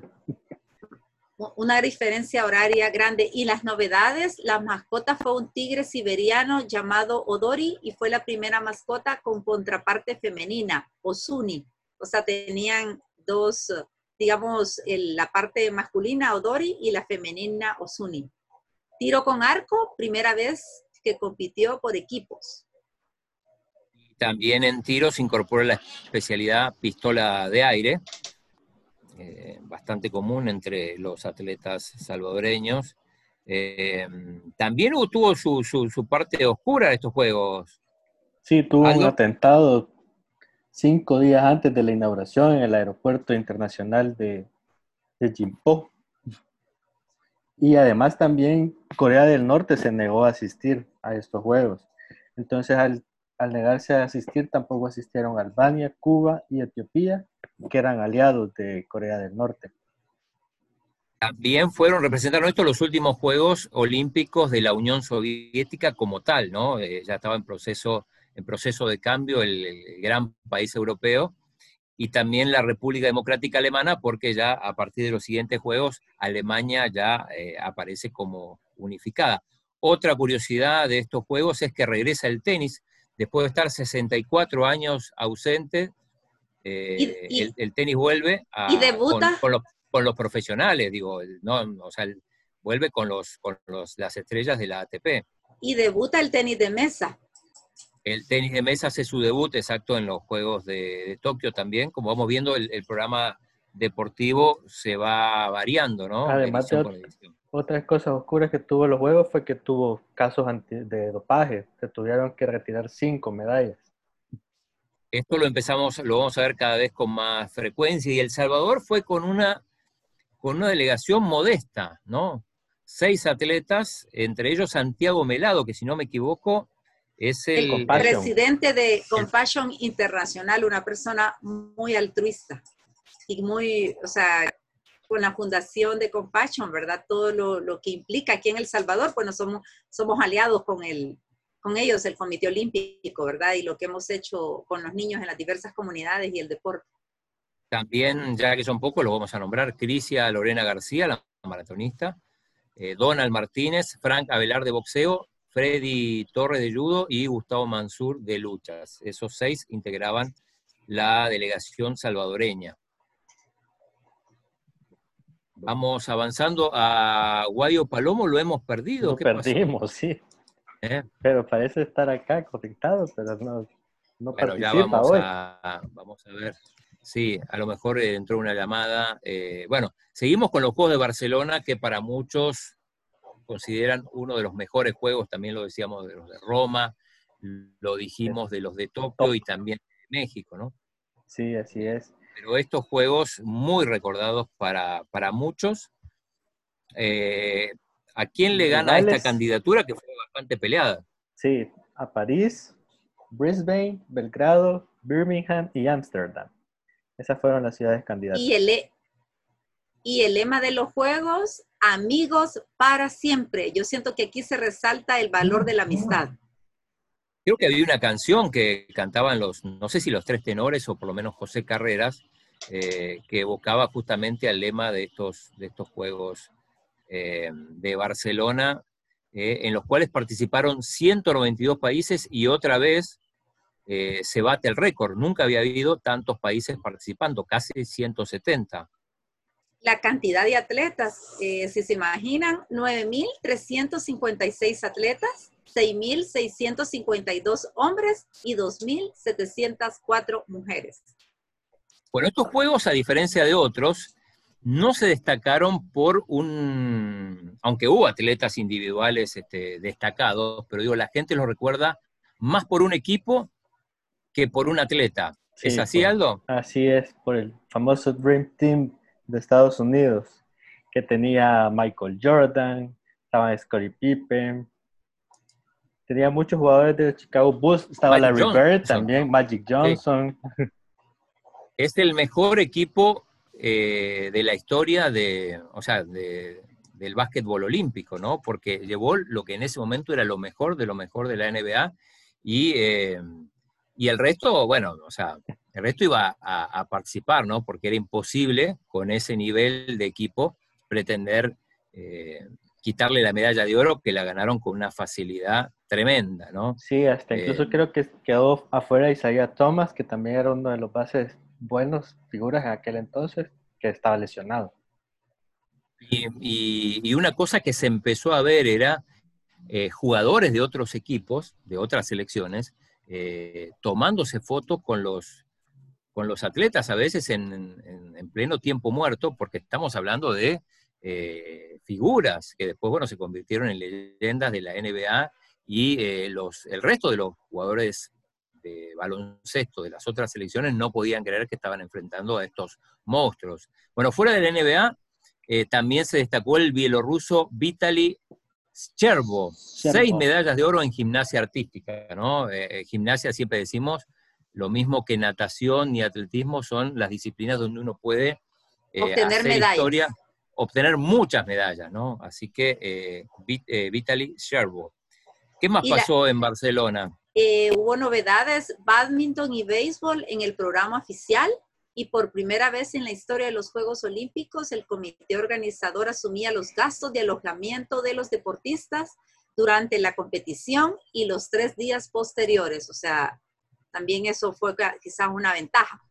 Una diferencia horaria grande. Y las novedades, la mascota fue un tigre siberiano llamado Odori y fue la primera mascota con contraparte femenina, Osuni o sea, tenían dos, digamos, la parte masculina Odori y la femenina Osuni. Tiro con arco, primera vez que compitió por equipos. También en tiro se incorpora la especialidad pistola de aire, eh, bastante común entre los atletas salvadoreños. Eh, también tuvo su, su, parte oscura de estos juegos. Sí, tuvo un atentado cinco días antes de la inauguración en el Aeropuerto Internacional de, de Jimpo. Y además también Corea del Norte se negó a asistir a estos Juegos. Entonces al, negarse a asistir tampoco asistieron Albania, Cuba y Etiopía, que eran aliados de Corea del Norte. También fueron, representaron esto los últimos Juegos Olímpicos de la Unión Soviética como tal, ¿no? Eh, ya estaba en proceso en proceso de cambio el, gran país europeo, y también la República Democrática Alemana, porque ya a partir de los siguientes Juegos Alemania ya eh, aparece como unificada. Otra curiosidad de estos Juegos es que regresa el tenis, después de estar 64 años ausente, eh, el, tenis vuelve a, ¿y debuta? Con, los, profesionales, digo, no, o sea, vuelve con, los, con las estrellas de la ATP. Y debuta el tenis de mesa. El tenis de mesa hace su debut exacto en los Juegos de, Tokio también. Como vamos viendo, el, programa deportivo se va variando, ¿no? Además, otras cosas oscuras que tuvo los Juegos fue que tuvo casos de dopaje. Se tuvieron que retirar cinco medallas. Esto lo empezamos, lo vamos a ver cada vez con más frecuencia. Y El Salvador fue con una, con una delegación modesta, ¿no? Seis atletas, entre ellos Santiago Melado, que si no me equivoco, es el, presidente de Compassion Internacional, una persona muy altruista y muy, o sea, con la fundación de Compassion, ¿verdad? Todo lo, que implica aquí en El Salvador, bueno, somos, somos aliados con, el, con ellos, el Comité Olímpico, ¿verdad? Y lo que hemos hecho con los niños en las diversas comunidades y el deporte. También, ya que son pocos, lo vamos a nombrar, Crisia Lorena García, la maratonista, eh, Donald Martínez, Frank Avelar de boxeo Freddy Torres de Judo y Gustavo Mansur de Luchas. Esos seis integraban la delegación salvadoreña. Vamos avanzando a Guayo Palomo, lo hemos perdido. Lo perdimos, sí. ¿Eh? Pero parece estar acá conectado, pero no, no bueno, ya vamos A, vamos a ver. Sí, a lo mejor entró una llamada. Eh, bueno, seguimos con los Juegos de Barcelona, que para muchos consideran uno de los mejores juegos, también lo decíamos de los de Roma, lo dijimos de los de Tokio y también de México, ¿no? Sí, así es. Pero estos juegos muy recordados para, muchos. Eh, ¿A quién le gana esta candidatura que fue bastante peleada? Sí, a París, Brisbane, Belgrado, Birmingham y Ámsterdam. Esas fueron las ciudades candidatas. Y el, e, y el lema de los juegos, amigos para siempre. Yo siento que aquí se resalta el valor de la amistad. Creo que había una canción que cantaban los, no sé si los tres tenores o por lo menos José Carreras, eh, que evocaba justamente al lema de estos, de estos Juegos eh, de Barcelona, eh, en los cuales participaron 192 países y otra vez se bate el récord. Nunca había habido tantos países participando, casi 170 la cantidad de atletas, si se imaginan, 9.356 atletas, 6.652 hombres y 2.704 mujeres. Bueno, estos juegos, a diferencia de otros, no se destacaron por un, aunque hubo atletas individuales este, destacados, pero digo, la gente los recuerda más por un equipo que por un atleta. ¿Es así, Aldo? Así es, por el famoso Dream Team de Estados Unidos, que tenía Michael Jordan, estaba Scottie Pippen, tenía muchos jugadores de Chicago Bulls, estaba Larry Bird también, Magic Johnson. Es el mejor equipo eh, de la historia de, o sea, del básquetbol olímpico, ¿no? Porque llevó lo que en ese momento era lo mejor de lo mejor de la NBA y, eh, y el resto, bueno, o sea, el resto iba a, participar, ¿no? Porque era imposible con ese nivel de equipo pretender eh, quitarle la medalla de oro que la ganaron con una facilidad tremenda, ¿no? Sí, hasta incluso eh, creo que quedó afuera Isaiah Thomas, que también era uno de los bases buenos figuras en aquel entonces, que estaba lesionado. Y, una cosa que se empezó a ver era eh, jugadores de otros equipos, de otras selecciones, eh, tomándose fotos con los, con los atletas, a veces en, pleno tiempo muerto, porque estamos hablando de figuras que después, bueno, se convirtieron en leyendas de la NBA y eh, los, el resto de los jugadores de baloncesto de las otras selecciones no podían creer que estaban enfrentando a estos monstruos. Bueno, fuera de la NBA, eh, también se destacó el bielorruso Vitaly Cherbo, seis medallas de oro en gimnasia artística, ¿no? gimnasia siempre decimos lo mismo que natación y atletismo son las disciplinas donde uno puede obtener medallas obtener muchas medallas, ¿no? Así que eh, eh Vitaly Sherbo. ¿Qué más pasó en Barcelona? Eh, hubo novedades, badminton y béisbol en el programa oficial y por primera vez en la historia de los Juegos Olímpicos el comité organizador asumía los gastos de alojamiento de los deportistas durante la competición y los tres días posteriores. O sea, también eso fue quizás una ventaja.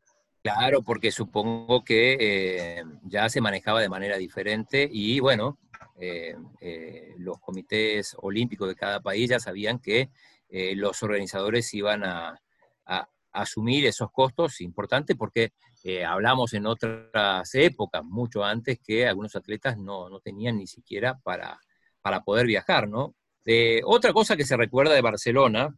Claro, porque supongo que eh, ya se manejaba de manera diferente y bueno, eh, eh, los comités olímpicos de cada país ya sabían que los organizadores iban a, asumir esos costos importantes porque hablamos en otras épocas, mucho antes, que algunos atletas no, no tenían ni siquiera para, para poder viajar, ¿no? otra cosa que se recuerda de Barcelona,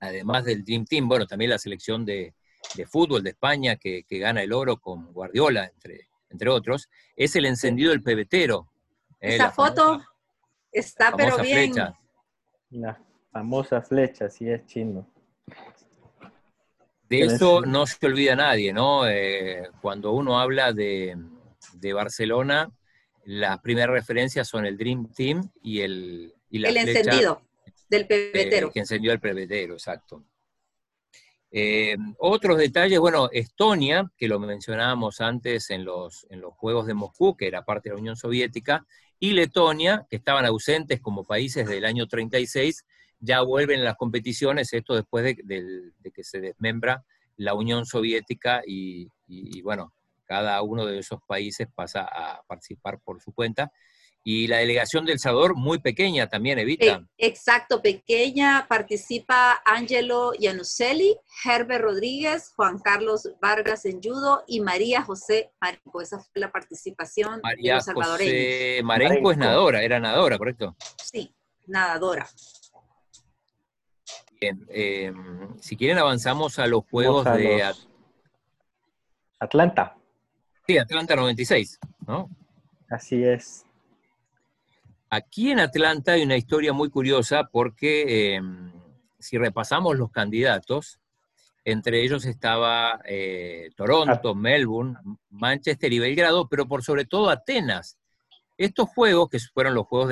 además del Dream Team, bueno, también la selección de, de fútbol de España que, gana el oro con Guardiola, entre, entre otros, es el encendido del pebetero. Eh, Esa foto está pero bien. La famosa flecha, sí es chino. De eso no se olvida nadie, ¿no? Eh, cuando uno habla de, Barcelona, las primeras referencias son el Dream Team y el... el encendido del pebetero. que encendió el pebetero, exacto. Eh, otros detalles, bueno, Estonia, que lo mencionábamos antes en los, en los Juegos de Moscú, que era parte de la Unión Soviética, y Letonia, que estaban ausentes como países del año 36, ya vuelven a las competiciones, esto después de, que se desmembra la Unión Soviética y, bueno, cada uno de esos países pasa a participar por su cuenta. Y la delegación del Salvador, muy pequeña también, Evita. E, exacto, pequeña. Participa Angelo Yanuselli, Herbert Rodríguez, Juan Carlos Vargas en judo y María José Marenco. Esa fue la participación de los salvadoreños. José Marenco, es nadadora, era nadadora, ¿correcto? Sí, nadadora. Bien, em, si quieren avanzamos a los Juegos de... Atlanta. Sí, Atlanta 96, ¿no? Así es. Aquí en Atlanta hay una historia muy curiosa porque em, si repasamos los candidatos, entre ellos estaba eh, Toronto, ah. Melbourne, Manchester y Belgrado, pero por sobre todo Atenas. Estos juegos, que fueron los juegos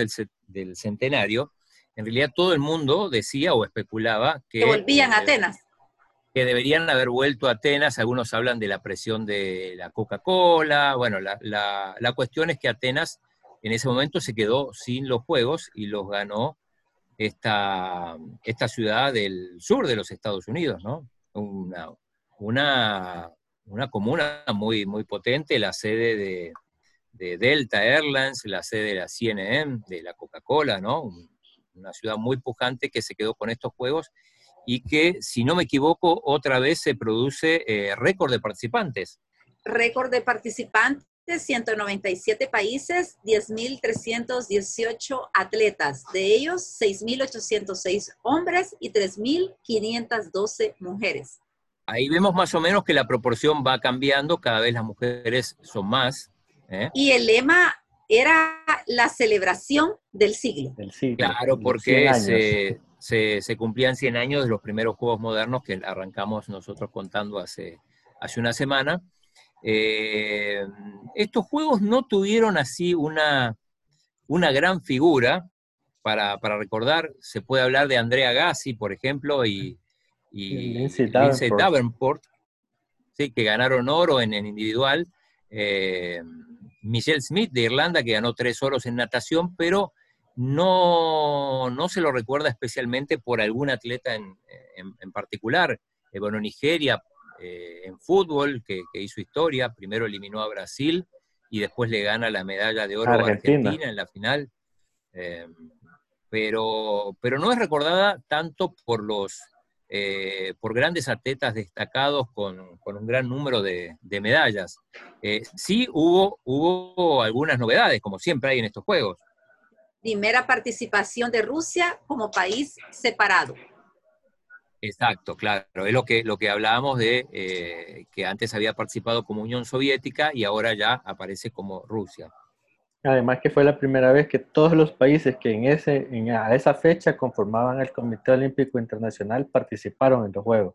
del, centenario, en realidad todo el mundo decía o especulaba que... Que volvían a eh, Atenas. Que deberían haber vuelto a Atenas. Algunos hablan de la presión de la Coca-Cola. Bueno, la, la cuestión es que Atenas en ese momento se quedó sin los Juegos y los ganó esta, esta ciudad del sur de los Estados Unidos, ¿no? Una, una, comuna muy, muy potente, la sede de, Delta Airlines, la sede de la CNN, de la Coca-Cola, ¿no? Una ciudad muy pujante que se quedó con estos juegos y que, si no me equivoco, otra vez se produce eh, récord de participantes. Récord de participantes 197 países, 10.318 atletas, de ellos 6.806 hombres y 3.512 mujeres. Ahí vemos más o menos que la proporción va cambiando, cada vez las mujeres son más. ¿eh? Y el lema era la celebración del siglo. claro, porque se, se, se, cumplían 100 años de los primeros Juegos Modernos que arrancamos nosotros contando hace, hace una semana. Eh, estos juegos no tuvieron así una, una gran figura para, recordar. Se puede hablar de Andrea Gassi, por ejemplo, y, y Davenport, ¿sí? que ganaron oro en, el individual. Eh, Michelle Smith de Irlanda, que ganó tres oros en natación, pero no, no se lo recuerda especialmente por algún atleta en, en particular. Eh, bueno, Nigeria eh, en fútbol, que, hizo historia, primero eliminó a Brasil y después le gana la medalla de oro a Argentina en la final. Eh, pero, pero no es recordada tanto por los eh, por grandes atletas destacados con, un gran número de, medallas. sí hubo, hubo algunas novedades, como siempre hay en estos Juegos. Primera participación de Rusia como país separado. Exacto, claro. Es lo que, lo que hablábamos de eh, que antes había participado como Unión Soviética y ahora ya aparece como Rusia. Además que fue la primera vez que todos los países que en ese, en, a esa fecha conformaban el Comité Olímpico Internacional participaron en los Juegos.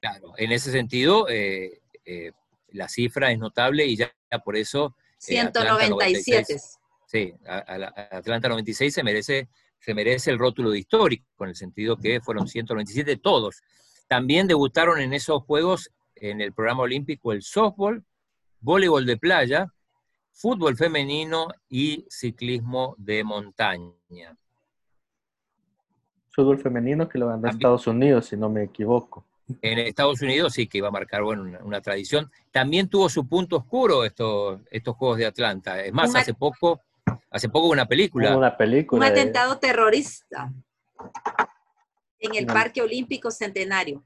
Claro, en ese sentido, eh, eh, la cifra es notable y ya, por eso... 197. sí, Atlanta 96 se merece se merece el rótulo de histórico, en el sentido que fueron 197 todos. También debutaron en esos Juegos en el programa olímpico el softball, voleibol de playa, fútbol femenino y ciclismo de montaña. Fútbol femenino que lo ganó Estados Unidos, si no me equivoco. En Estados Unidos sí que iba a marcar bueno, una, tradición. También tuvo su punto oscuro estos, estos Juegos de Atlanta. Es más, hace poco Hace poco una película. Una película. Un atentado terrorista en el Parque Olímpico Centenario.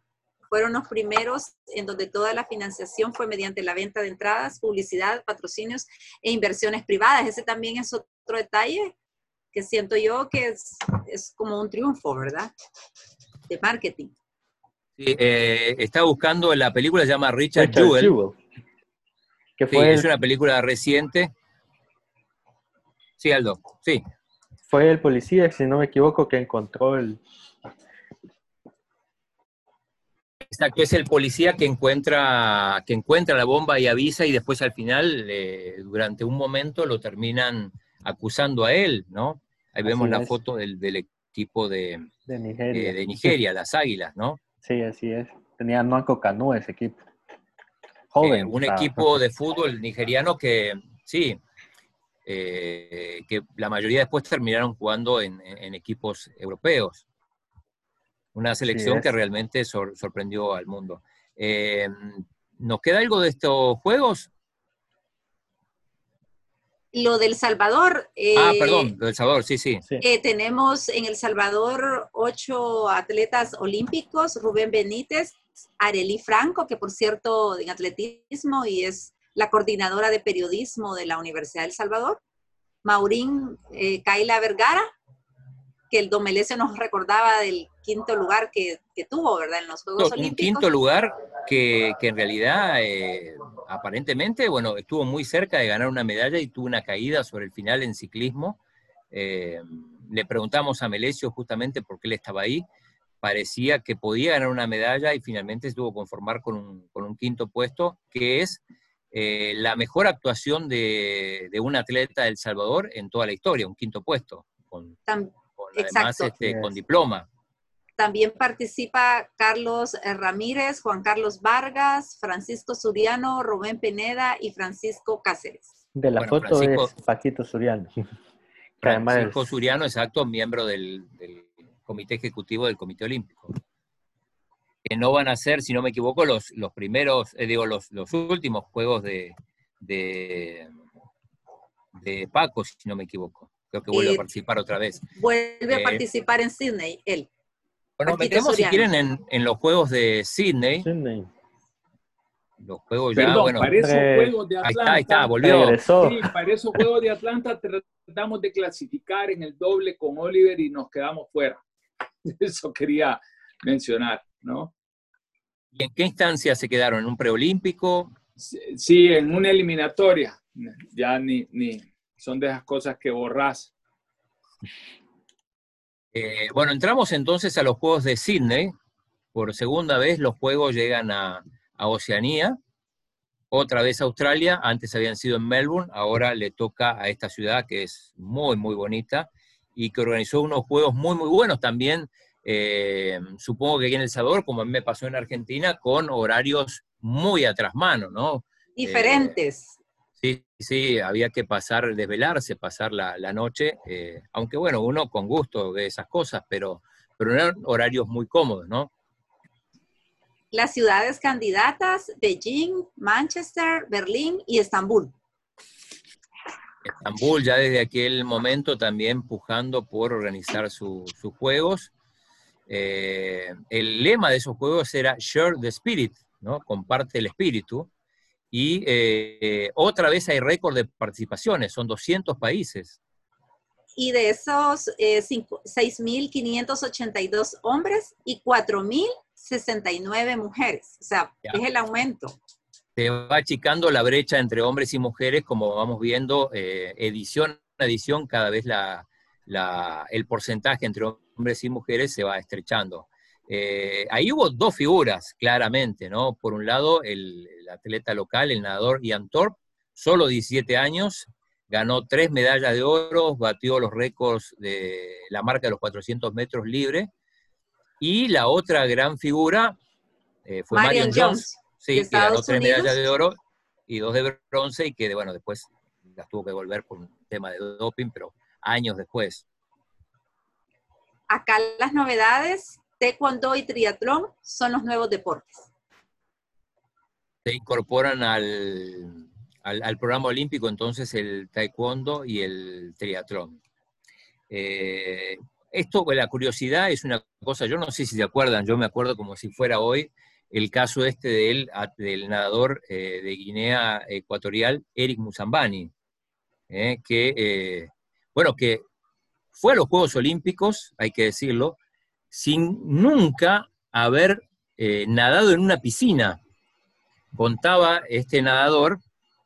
Fueron los primeros en donde toda la financiación fue mediante la venta de entradas, publicidad, patrocinios e inversiones privadas. Ese también es otro detalle que siento yo que es, es como un triunfo, ¿verdad? De marketing. Sí, eh, está buscando la película, se llama Richard, Jewell. Que fue Es una película reciente Sí, Aldo, sí. Fue el policía, si no me equivoco, que encontró el... Exacto, es el policía que encuentra, que encuentra la bomba y avisa y después al final, eh, durante un momento, lo terminan acusando a él, ¿no? Ahí vemos la foto del, equipo de, de Nigeria. las Águilas, ¿no? Sí, así es. Tenía Noaco Canú ese equipo. Joven. Eh, un equipo de fútbol nigeriano que, sí, eh, que la mayoría después terminaron jugando en, equipos europeos. Una selección que realmente sorprendió al mundo. Eh, ¿Nos queda algo de estos juegos? Lo del Salvador. ah, perdón, lo del Salvador, sí, sí. tenemos en El Salvador ocho atletas olímpicos, Rubén Benítez, Arely Franco, que por cierto en atletismo y es la coordinadora de periodismo de la Universidad del Salvador, Maurín eh, Kaila Vergara, que el Domelese nos recordaba del quinto lugar que, tuvo, ¿verdad? En los Juegos Olímpicos. Un quinto lugar que, en realidad, eh, aparentemente, bueno, estuvo muy cerca de ganar una medalla y tuvo una caída sobre el final en ciclismo. Eh, le preguntamos a Melesio justamente por qué él estaba ahí. Parecía que podía ganar una medalla y finalmente se tuvo que conformar con un, quinto puesto, que es eh, la mejor actuación de, un atleta del Salvador en toda la historia, un quinto puesto, con, además este, con diploma. También participa Carlos eh, Ramírez, Juan Carlos Vargas, Francisco Suriano, Rubén Pineda y Francisco Cáceres. De la foto es Paquito Suriano. Francisco Suriano, exacto, miembro del, Comité Ejecutivo del Comité Olímpico. Que no van a ser, si no me equivoco, los, los primeros, eh, digo, los, los últimos juegos de, de, Paco, si no me equivoco. Creo que vuelve a eh, participar otra vez. Vuelve a participar en Sydney, él. Bueno, metemos si quieren en, los juegos de Sydney. Los juegos ya, bueno. Para esos juegos de Atlanta. Ahí está, volvió. Sí, para esos juegos de Atlanta tratamos de clasificar en el doble con Oliver y nos quedamos fuera. Eso quería mencionar, ¿no? ¿Y en qué instancia se quedaron? ¿En un preolímpico? Sí, en una eliminatoria. Ya ni, ni son de esas cosas que borras. Eh, bueno, entramos entonces a los Juegos de Sydney. Por segunda vez los Juegos llegan a, Oceanía, otra vez a Australia. Antes habían sido en Melbourne, ahora le toca a esta ciudad que es muy, muy bonita y que organizó unos Juegos muy, muy buenos también. Eh, supongo que aquí en El Salvador, como a mí me pasó en Argentina, con horarios muy atrás mano, ¿no? Diferentes. Sí, sí, había que pasar, desvelarse, pasar la, noche, eh, aunque bueno, uno con gusto ve esas cosas, pero, pero eran horarios muy cómodos, ¿no? Las ciudades candidatas, Beijing, Manchester, Berlín y Estambul. Estambul ya desde aquel momento también pujando por organizar sus juegos. Eh, el lema de esos juegos era Share the Spirit, ¿no? Comparte el espíritu. Y eh, otra vez hay récord de participaciones, son 200 países. Y de esos eh, 6.582 hombres y 4.069 mujeres. O sea, es el aumento. Se va achicando la brecha entre hombres y mujeres, como vamos viendo, eh, edición a edición, cada vez la, el porcentaje entre hombres y mujeres se va estrechando. Eh, ahí hubo dos figuras, claramente, ¿no? Por un lado, el, atleta local, el nadador Ian Thorpe, solo 17 años, ganó tres medallas de oro, batió los récords de la marca de los 400 metros libre. Y la otra gran figura eh, fue Marion, Jones, sí, que ganó tres medallas de oro y dos de bronce, y que, bueno, después las tuvo que devolver por un tema de doping, pero años después. Acá las novedades, taekwondo y triatlón son los nuevos deportes. Se incorporan al, al, programa olímpico entonces el taekwondo y el triatlón. Eh, esto, la curiosidad es una cosa, yo no sé si se acuerdan, yo me acuerdo como si fuera hoy, el caso este del, del nadador eh, de Guinea Ecuatorial, Eric Musambani, eh, que, bueno, que fue a los Juegos Olímpicos, hay que decirlo, sin nunca haber eh, nadado en una piscina. Contaba este nadador,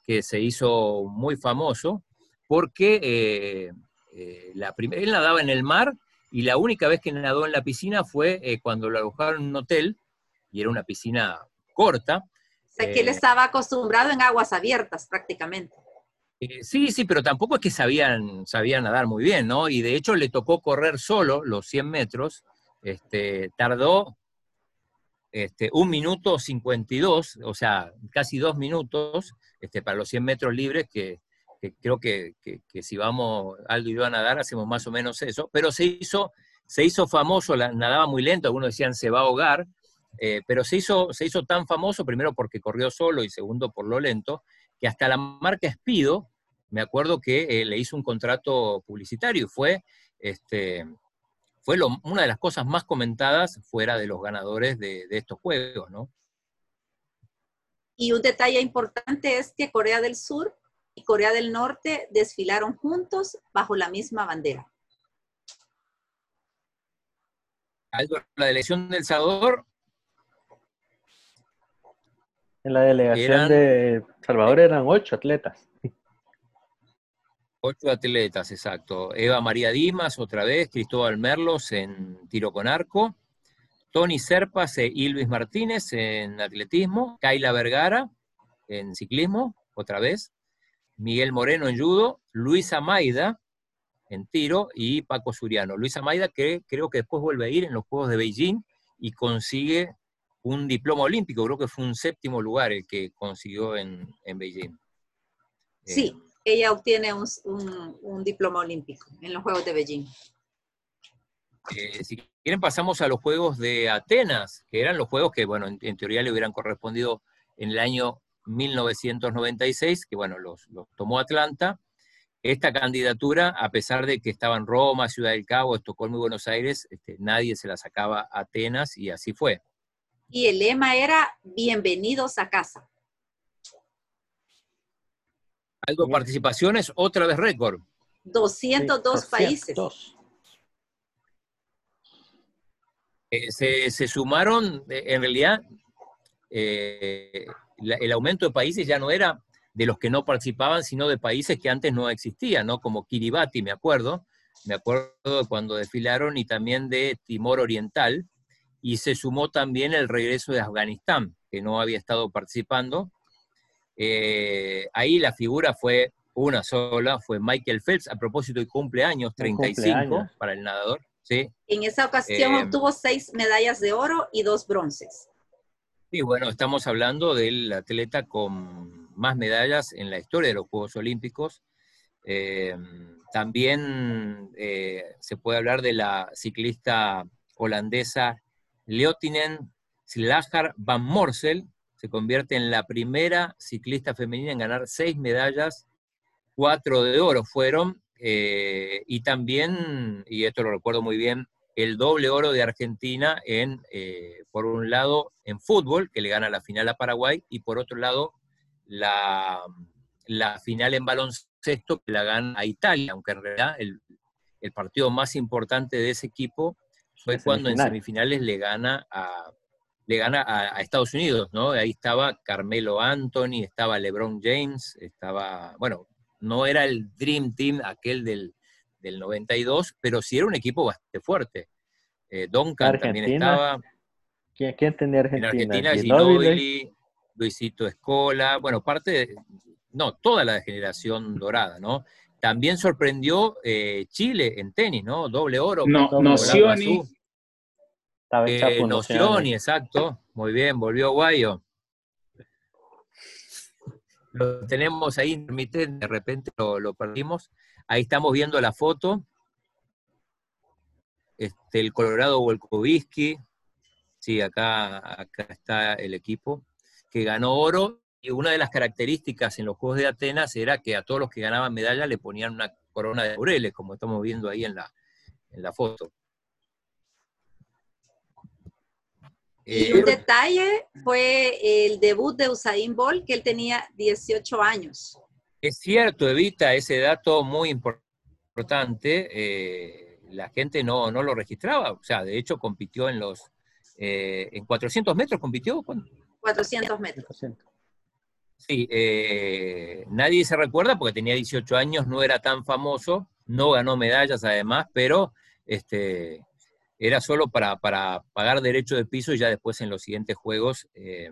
que se hizo muy famoso, porque eh, eh, la él nadaba en el mar y la única vez que nadó en la piscina fue cuando lo alojaron en un hotel, y era una piscina corta. O sea, que él estaba acostumbrado en aguas abiertas prácticamente. Sí, sí, pero tampoco es que sabían, sabían nadar muy bien, ¿no? Y de hecho le tocó correr solo los 100 metros este, tardó este, un minuto 52, o sea, casi dos minutos este, para los 100 metros libres, que, creo que, si vamos Aldo y yo a nadar hacemos más o menos eso, pero se hizo, se hizo famoso, nadaba muy lento, algunos decían se va a ahogar, eh, pero se hizo, se hizo tan famoso, primero porque corrió solo y segundo por lo lento, que hasta la marca Espido, me acuerdo que le hizo un contrato publicitario y fue, este, fue una de las cosas más comentadas fuera de los ganadores de, de estos juegos, ¿no? Y un detalle importante es que Corea del Sur y Corea del Norte desfilaron juntos bajo la misma bandera. La elección del Salvador. En la delegación de Salvador eran ocho atletas. Ocho atletas, exacto. Eva María Dimas, otra vez, Cristóbal Merlos en tiro con arco, Tony Serpas y Luis Martínez en atletismo, Kaila Vergara en ciclismo, otra vez, Miguel Moreno en judo, Luisa Maida en tiro y Paco Suriano. Luisa Maida que creo que después vuelve a ir en los Juegos de Beijing y consigue un diploma olímpico, creo que fue un séptimo lugar el que consiguió en, Beijing. Sí, eh, ella obtiene un, diploma olímpico en los Juegos de Beijing. Eh, si quieren pasamos a los Juegos de Atenas, que eran los Juegos que, bueno, en, teoría le hubieran correspondido en el año 1996, que, bueno, los, tomó Atlanta. Esta candidatura, a pesar de que estaban Roma, Ciudad del Cabo, Estocolmo y Buenos Aires, este, nadie se la sacaba a Atenas y así fue. Y el lema era bienvenidos a casa. Algo participaciones, otra vez récord. 202 países. Eh, se, sumaron, eh, en realidad, eh, el aumento de países ya no era de los que no participaban, sino de países que antes no existían, ¿no? Como Kiribati, me acuerdo, me acuerdo cuando desfilaron, y también de Timor Oriental, y se sumó también el regreso de Afganistán, que no había estado participando. ahí la figura fue una sola, fue Michael Phelps, a propósito de cumpleaños, 35 para el nadador. En esa ocasión eh, obtuvo seis medallas de oro y dos bronces. Sí, bueno, estamos hablando del atleta con más medallas en la historia de los Juegos Olímpicos. Eh, también eh, se puede hablar de la ciclista holandesa Leotinen Slager van Morsel, se convierte en la primera ciclista femenina en ganar seis medallas, cuatro de oro fueron, eh, y también, y esto lo recuerdo muy bien, el doble oro de Argentina en, eh, por un lado, en fútbol, que le gana la final a Paraguay, y por otro lado, la, la final en baloncesto, que la gana a Italia, aunque en realidad el, el partido más importante de ese equipo fue cuando en semifinales le gana a le gana a, a, Estados Unidos, ¿no? Ahí estaba Carmelo Anthony, estaba LeBron James, estaba, bueno, no era el Dream Team aquel del, 92, pero sí era un equipo bastante fuerte. Eh, Duncan también estaba. ¿Quién, tenía Argentina? En Argentina, Ginobili, Luisito Escola, bueno, parte de, no, toda la generación dorada, ¿no? También sorprendió eh, Chile en tenis, ¿no? Doble oro. No, Nocioni. Eh, Nocioni, exacto. Muy bien, volvió Guayo lo tenemos ahí intermitente, de repente lo, perdimos. Ahí estamos viendo la foto. Este, el Colorado Volkovitsky. Sí, acá, acá está el equipo que ganó oro. Una de las características en los Juegos de Atenas era que a todos los que ganaban medalla le ponían una corona de laureles, como estamos viendo ahí en la, en la foto. Y un detalle fue el debut de Usain Bolt, que él tenía 18 años. Es cierto, Evita, ese dato muy importante. Eh, la gente no, no, lo registraba. O sea, de hecho, compitió en los. Eh, ¿En 400 metros compitió? 400 metros. Sí, eh, nadie se recuerda porque tenía 18 años, no era tan famoso, no ganó medallas además, pero este, era solo para, pagar derecho de piso y ya después en los siguientes juegos eh,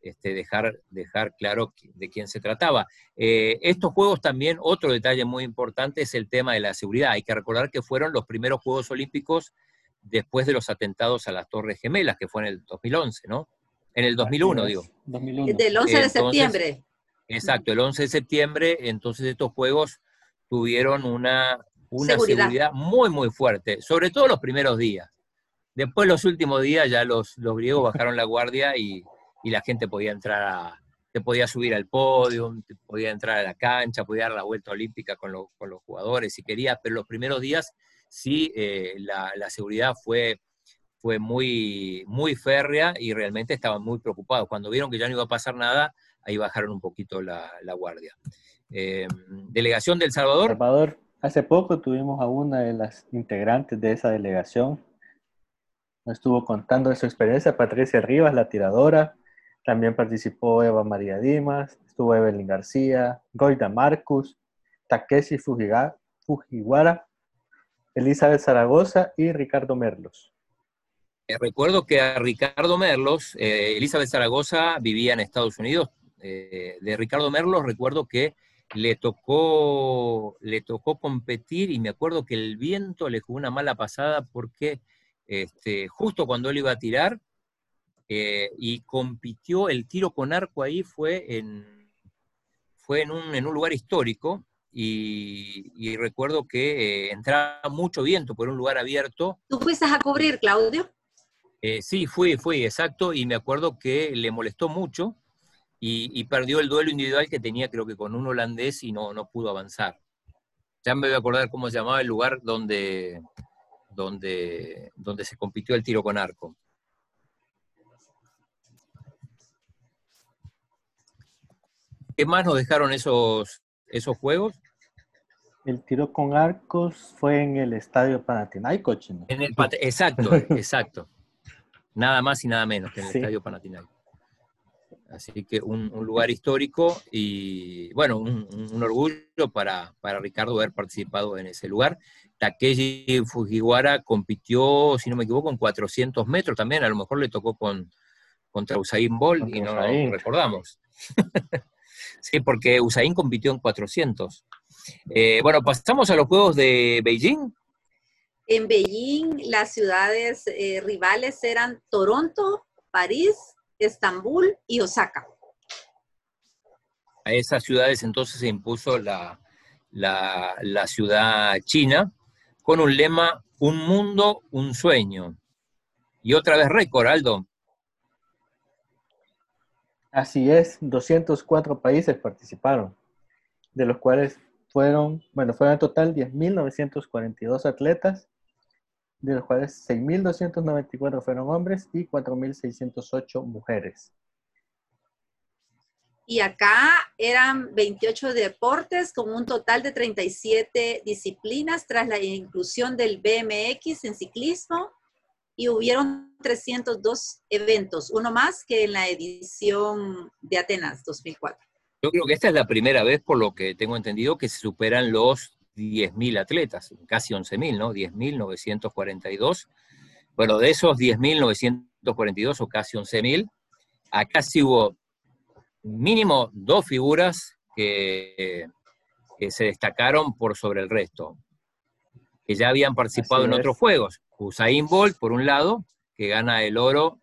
este, dejar, dejar claro de quién se trataba. Eh, estos juegos también, otro detalle muy importante es el tema de la seguridad. Hay que recordar que fueron los primeros Juegos Olímpicos después de los atentados a las Torres Gemelas, que fue en el 2011, ¿no? En el 2001, digo. 2001. Del 11 de septiembre. Exacto, el 11 de septiembre, entonces estos juegos tuvieron una, una seguridad. muy, muy fuerte, sobre todo los primeros días. Después, los últimos días, ya los, los griegos bajaron la guardia y, y la gente podía entrar a, te podía subir al podio, te podía entrar a la cancha, podía dar la vuelta olímpica con, con los jugadores si querías, pero los primeros días sí eh, la, la, seguridad fue, fue muy, muy férrea y realmente estaban muy preocupados. Cuando vieron que ya no iba a pasar nada, ahí bajaron un poquito la, la guardia. Eh, delegación del Salvador. Salvador, hace poco tuvimos a una de las integrantes de esa delegación. Nos estuvo contando de su experiencia, Patricia Rivas, la tiradora, también participó Eva María Dimas, estuvo Evelyn García, Goida Marcus, Takeshi Fujiwara, Elizabeth Zaragoza y Ricardo Merlos. Eh, recuerdo que a Ricardo Merlos, eh, Elizabeth Zaragoza vivía en Estados Unidos. Eh, de Ricardo Merlos recuerdo que le tocó, le tocó competir y me acuerdo que el viento le jugó una mala pasada porque este, justo cuando él iba a tirar, y compitió, el tiro con arco ahí fue en, fue en, un, en un lugar histórico y, recuerdo que entraba mucho viento por un lugar abierto. ¿Tú fuiste a cubrir, Claudio? Eh, sí, fui, fui, exacto, y me acuerdo que le molestó mucho y, perdió el duelo individual que tenía creo que con un holandés y no, no pudo avanzar. Ya me voy a acordar cómo se llamaba el lugar donde, donde, donde se compitió el tiro con arco. ¿Qué más nos dejaron esos, esos juegos? El tiro con arcos fue en el estadio Panathinaikos, ¿no? En el, exacto, exacto. Nada más y nada menos que en el estadio Panathinaikos. Así que un, lugar histórico y, bueno, un, orgullo para, para, Ricardo haber participado en ese lugar. Takeshi Fujiwara compitió, si no me equivoco, en 400 metros también. A lo mejor le tocó con, contra Usain Bolt y no lo recordamos. Sí, porque Usain compitió en 400. Eh, bueno, pasamos a los Juegos de Beijing. En Beijing las ciudades eh, rivales eran Toronto, París, Estambul y Osaka. A esas ciudades entonces se impuso la, la ciudad china con un lema, un mundo, un sueño. Y otra vez récord, Aldo. Así es, 204 países participaron, de los cuales fueron, bueno, fueron en total 10.942 atletas, de los cuales 6.294 fueron hombres y 4.608 mujeres. Y acá eran 28 deportes con un total de 37 disciplinas tras la inclusión del BMX en ciclismo, y hubieron 302 eventos, uno más que en la edición de Atenas 2004. Yo creo que esta es la primera vez, por lo que tengo entendido, que se superan los 10.000 atletas, casi 11.000, ¿no? 10.942. Bueno, de esos 10.942 o casi 11.000, acá sí hubo mínimo dos figuras que, que, se destacaron por sobre el resto, que ya habían participado en otros juegos. Usain Bolt, por un lado, que gana el oro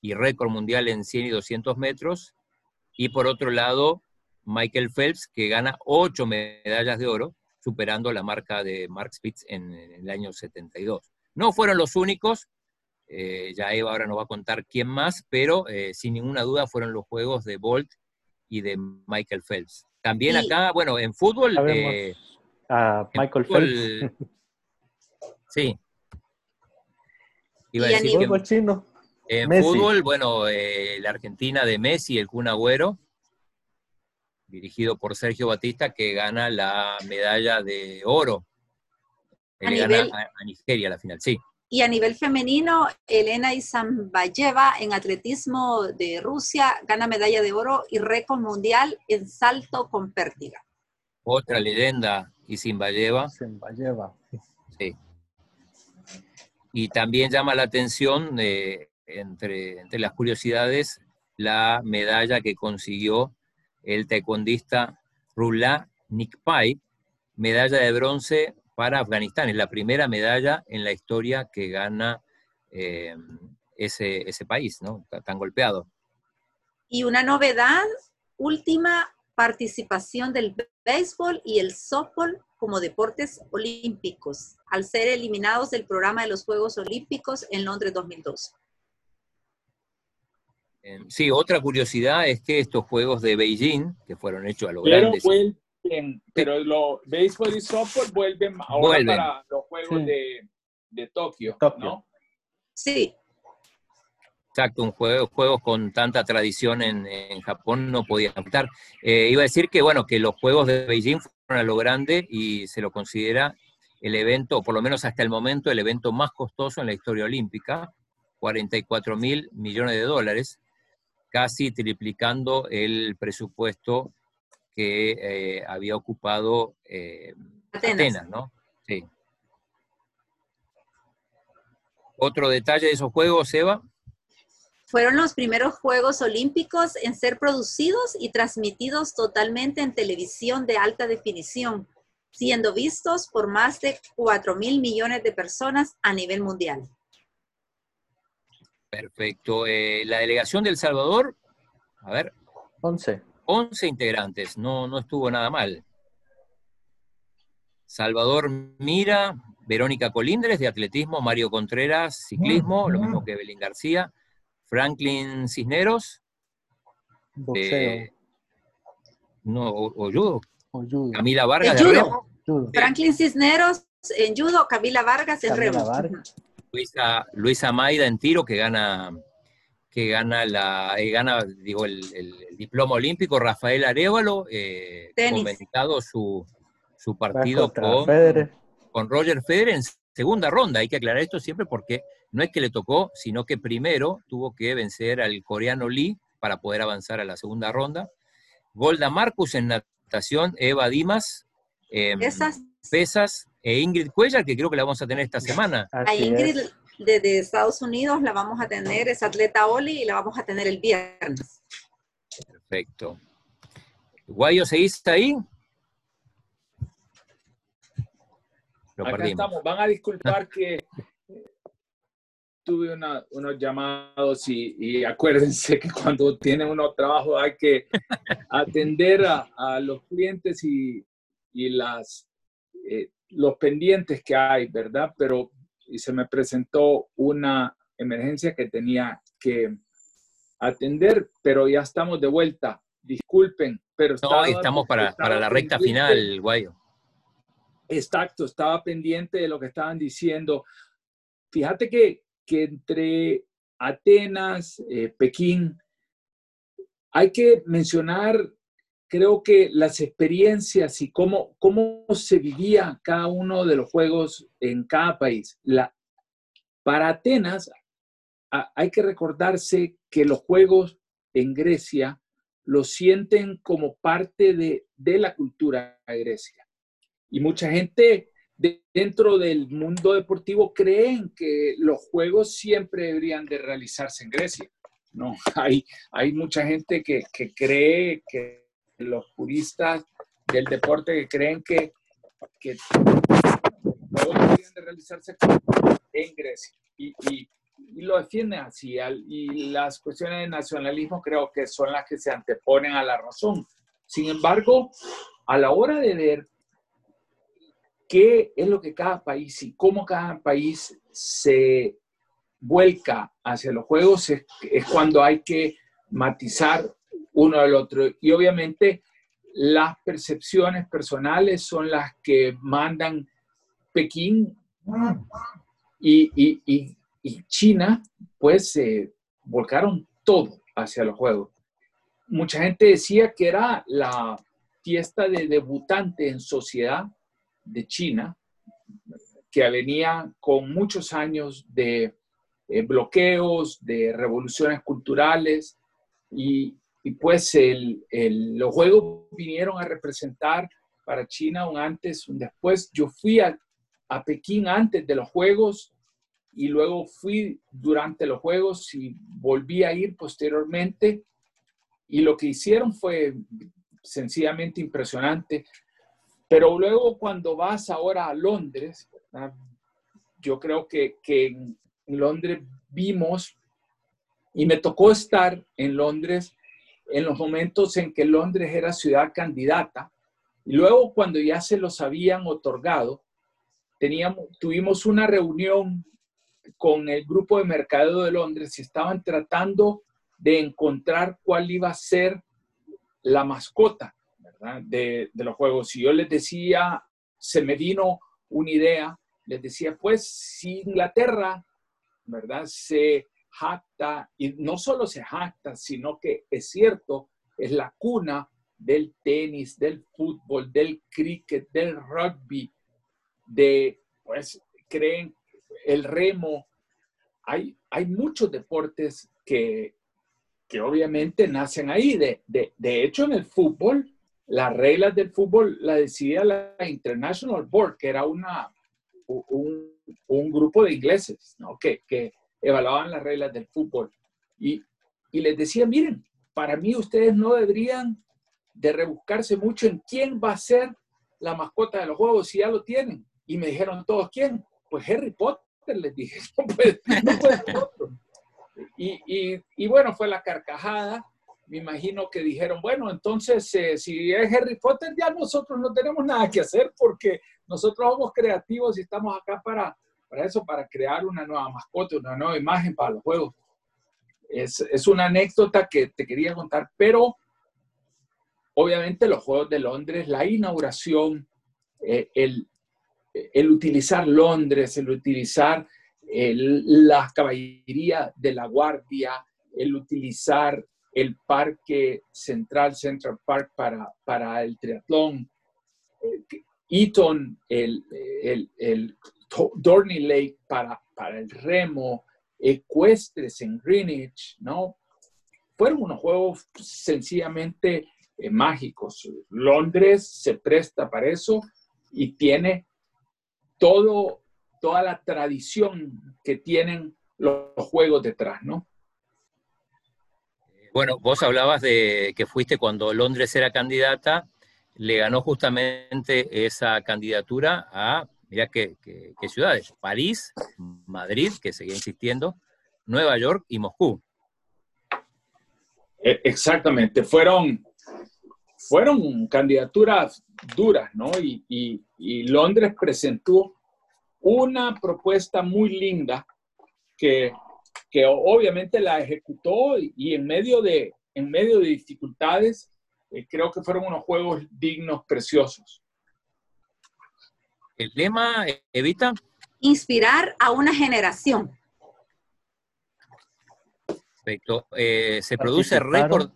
y récord mundial en 100 y 200 metros, y por otro lado, Michael Phelps, que gana ocho medallas de oro, superando la marca de Mark Spitz en, el año 72. No fueron los únicos, eh, ya Eva ahora nos va a contar quién más, pero eh, sin ninguna duda fueron los juegos de Bolt y de Michael Phelps. También acá, bueno, en fútbol... Eh, a Michael Phelps. Sí, Iba a decir en fútbol, bueno, eh, la Argentina de Messi, el Kun Agüero, dirigido por Sergio Batista, que gana la medalla de oro. A, nivel, a, Nigeria la final, sí. Y a nivel femenino, Elena Izambayeva en atletismo de Rusia gana medalla de oro y récord mundial en salto con pértiga. Otra leyenda, Izambayeva. Izambayeva. Sí. Y también llama la atención, eh, entre, entre las curiosidades, la medalla que consiguió el taekwondista Rula Nikpai, medalla de bronce para Afganistán. Es la primera medalla en la historia que gana eh, ese, ese, país, ¿no? Tan golpeado. Y una novedad, última participación del béisbol y el softball como deportes olímpicos, al ser eliminados del programa de los Juegos Olímpicos en Londres 2012. Em, sí, otra curiosidad es que estos Juegos de Beijing, que fueron hechos a lo pero grande, Vuelven, pero los béisbol y softball vuelven ahora para los Juegos de, de, Tokio, ¿no? Sí. Exacto, un juego, juegos con tanta tradición en, en Japón no podían estar. Eh, iba a decir que, bueno, que los Juegos de Beijing fueron a lo grande y se lo considera el evento, o por lo menos hasta el momento, el evento más costoso en la historia olímpica, 44 mil millones de dólares, casi triplicando el presupuesto que eh, había ocupado eh, Atenas. ¿no? Sí. Otro detalle de esos juegos, Eva. Fueron los primeros Juegos Olímpicos en ser producidos y transmitidos totalmente en televisión de alta definición, siendo vistos por más de 4 mil millones de personas a nivel mundial. Perfecto. Eh, la delegación del Salvador, a ver. 11. 11 integrantes, no, no estuvo nada mal. Salvador Mira, Verónica Colindres de atletismo, Mario Contreras, ciclismo, lo mismo que Evelyn García, Franklin Cisneros. Boxeo. no, o, judo. judo. Camila Vargas de judo. Franklin Cisneros en judo, Camila Vargas en remo. Luisa, Luisa Maida en tiro que gana que gana la eh, gana digo el, diploma olímpico Rafael Arevalo eh, comentado su, su partido con, con Roger Federer en segunda ronda. Hay que aclarar esto siempre porque no es que le tocó, sino que primero tuvo que vencer al coreano Lee para poder avanzar a la segunda ronda. Golda Marcus en natación, Eva Dimas, em, pesas, e Ingrid Cuellar, que creo que la vamos a tener esta semana. A Ingrid desde Estados Unidos la vamos a tener, es atleta Oli, y la vamos a tener el viernes. Perfecto. Guayo, ¿seguís ahí? Lo Acá estamos. Van a disculpar que tuve unos llamados y, acuérdense que cuando tiene uno trabajo hay que atender a, los clientes y, las, eh, los pendientes que hay, ¿verdad? Pero y se me presentó una emergencia que tenía que atender, pero ya estamos de vuelta. Disculpen, pero... No, estamos para, para la recta final, Guayo. Exacto, estaba pendiente de lo que estaban diciendo. Fíjate que que entre Atenas, eh, Pekín, hay que mencionar, creo que las experiencias y cómo, cómo se vivía cada uno de los juegos en cada país. La, para Atenas, hay que recordarse que los juegos en Grecia lo sienten como parte de, de la cultura de Grecia. Y mucha gente dentro del mundo deportivo creen que los juegos siempre deberían de realizarse en Grecia. No, hay, hay mucha gente que, que cree que los puristas del deporte que creen que, que juegos deberían de realizarse en Grecia. Y, y, y lo defienden así. Y las cuestiones de nacionalismo creo que son las que se anteponen a la razón. Sin embargo, a la hora de ver qué es lo que cada país y cómo cada país se vuelca hacia los juegos es, cuando hay que matizar uno al otro. Y obviamente las percepciones personales son las que mandan Pekín y, China, pues se volcaron todo hacia los juegos. Mucha gente decía que era la fiesta de debutante en sociedad de China, que venía con muchos años de eh, bloqueos, de revoluciones culturales, y, pues los Juegos vinieron a representar para China un antes, un después. Yo fui a, a Pekín antes de los Juegos y luego fui durante los Juegos y volví a ir posteriormente. Y lo que hicieron fue sencillamente impresionante. Pero luego cuando vas ahora a Londres, yo creo que, que en Londres vimos, y me tocó estar en Londres en los momentos en que Londres era ciudad candidata Y luego cuando ya se los habían otorgado, teníamos, tuvimos una reunión con el grupo de mercadeo de Londres y estaban tratando de encontrar cuál iba a ser la mascota De, de, los juegos. Y yo les decía, se me vino una idea, les decía, pues si Inglaterra, ¿verdad? Se jacta, y no solo se jacta, sino que es cierto, es la cuna del tenis, del fútbol, del cricket, del rugby, de, pues, creen el remo. Hay, hay muchos deportes que, que obviamente nacen ahí. De, de, hecho, en el fútbol, las reglas del fútbol la decidía la International Board, que era una, un, un grupo de ingleses ¿no? que, evaluaban las reglas del fútbol. Y, y les decía, miren, para mí ustedes no deberían de rebuscarse mucho en quién va a ser la mascota de los juegos si ya lo tienen. Y me dijeron todos, ¿quién? Pues Harry Potter, les dije, no no y, y, bueno, fue la carcajada. Me imagino que dijeron, bueno, entonces eh, si es Harry Potter, ya nosotros no tenemos nada que hacer porque nosotros somos creativos y estamos acá para, para eso, para crear una nueva mascota, una nueva imagen para los juegos. Es, es una anécdota que te quería contar, pero obviamente los Juegos de Londres, la inauguración, eh, el, el, utilizar Londres, el utilizar la caballería de la Guardia, el utilizar el parque central, Central Park, para, para el triatlón, eh, Eton, el, el, el Dorney Lake para, para el remo, ecuestres en Greenwich, ¿no? Fueron unos juegos sencillamente eh, mágicos. Londres se presta para eso y tiene todo, toda la tradición que tienen los, juegos detrás, ¿no? Bueno, vos hablabas de que fuiste cuando Londres era candidata, le ganó justamente esa candidatura a, mira qué, qué ciudades, París, Madrid, que seguía insistiendo, Nueva York y Moscú. E, exactamente, fueron fueron candidaturas duras, ¿no? Y, Londres presentó una propuesta muy linda que, obviamente la ejecutó y, en, medio de, en medio de dificultades, eh, creo que fueron unos juegos dignos, preciosos. ¿El lema, Evita? Inspirar a una generación. Perfecto. Eh, se produce récord.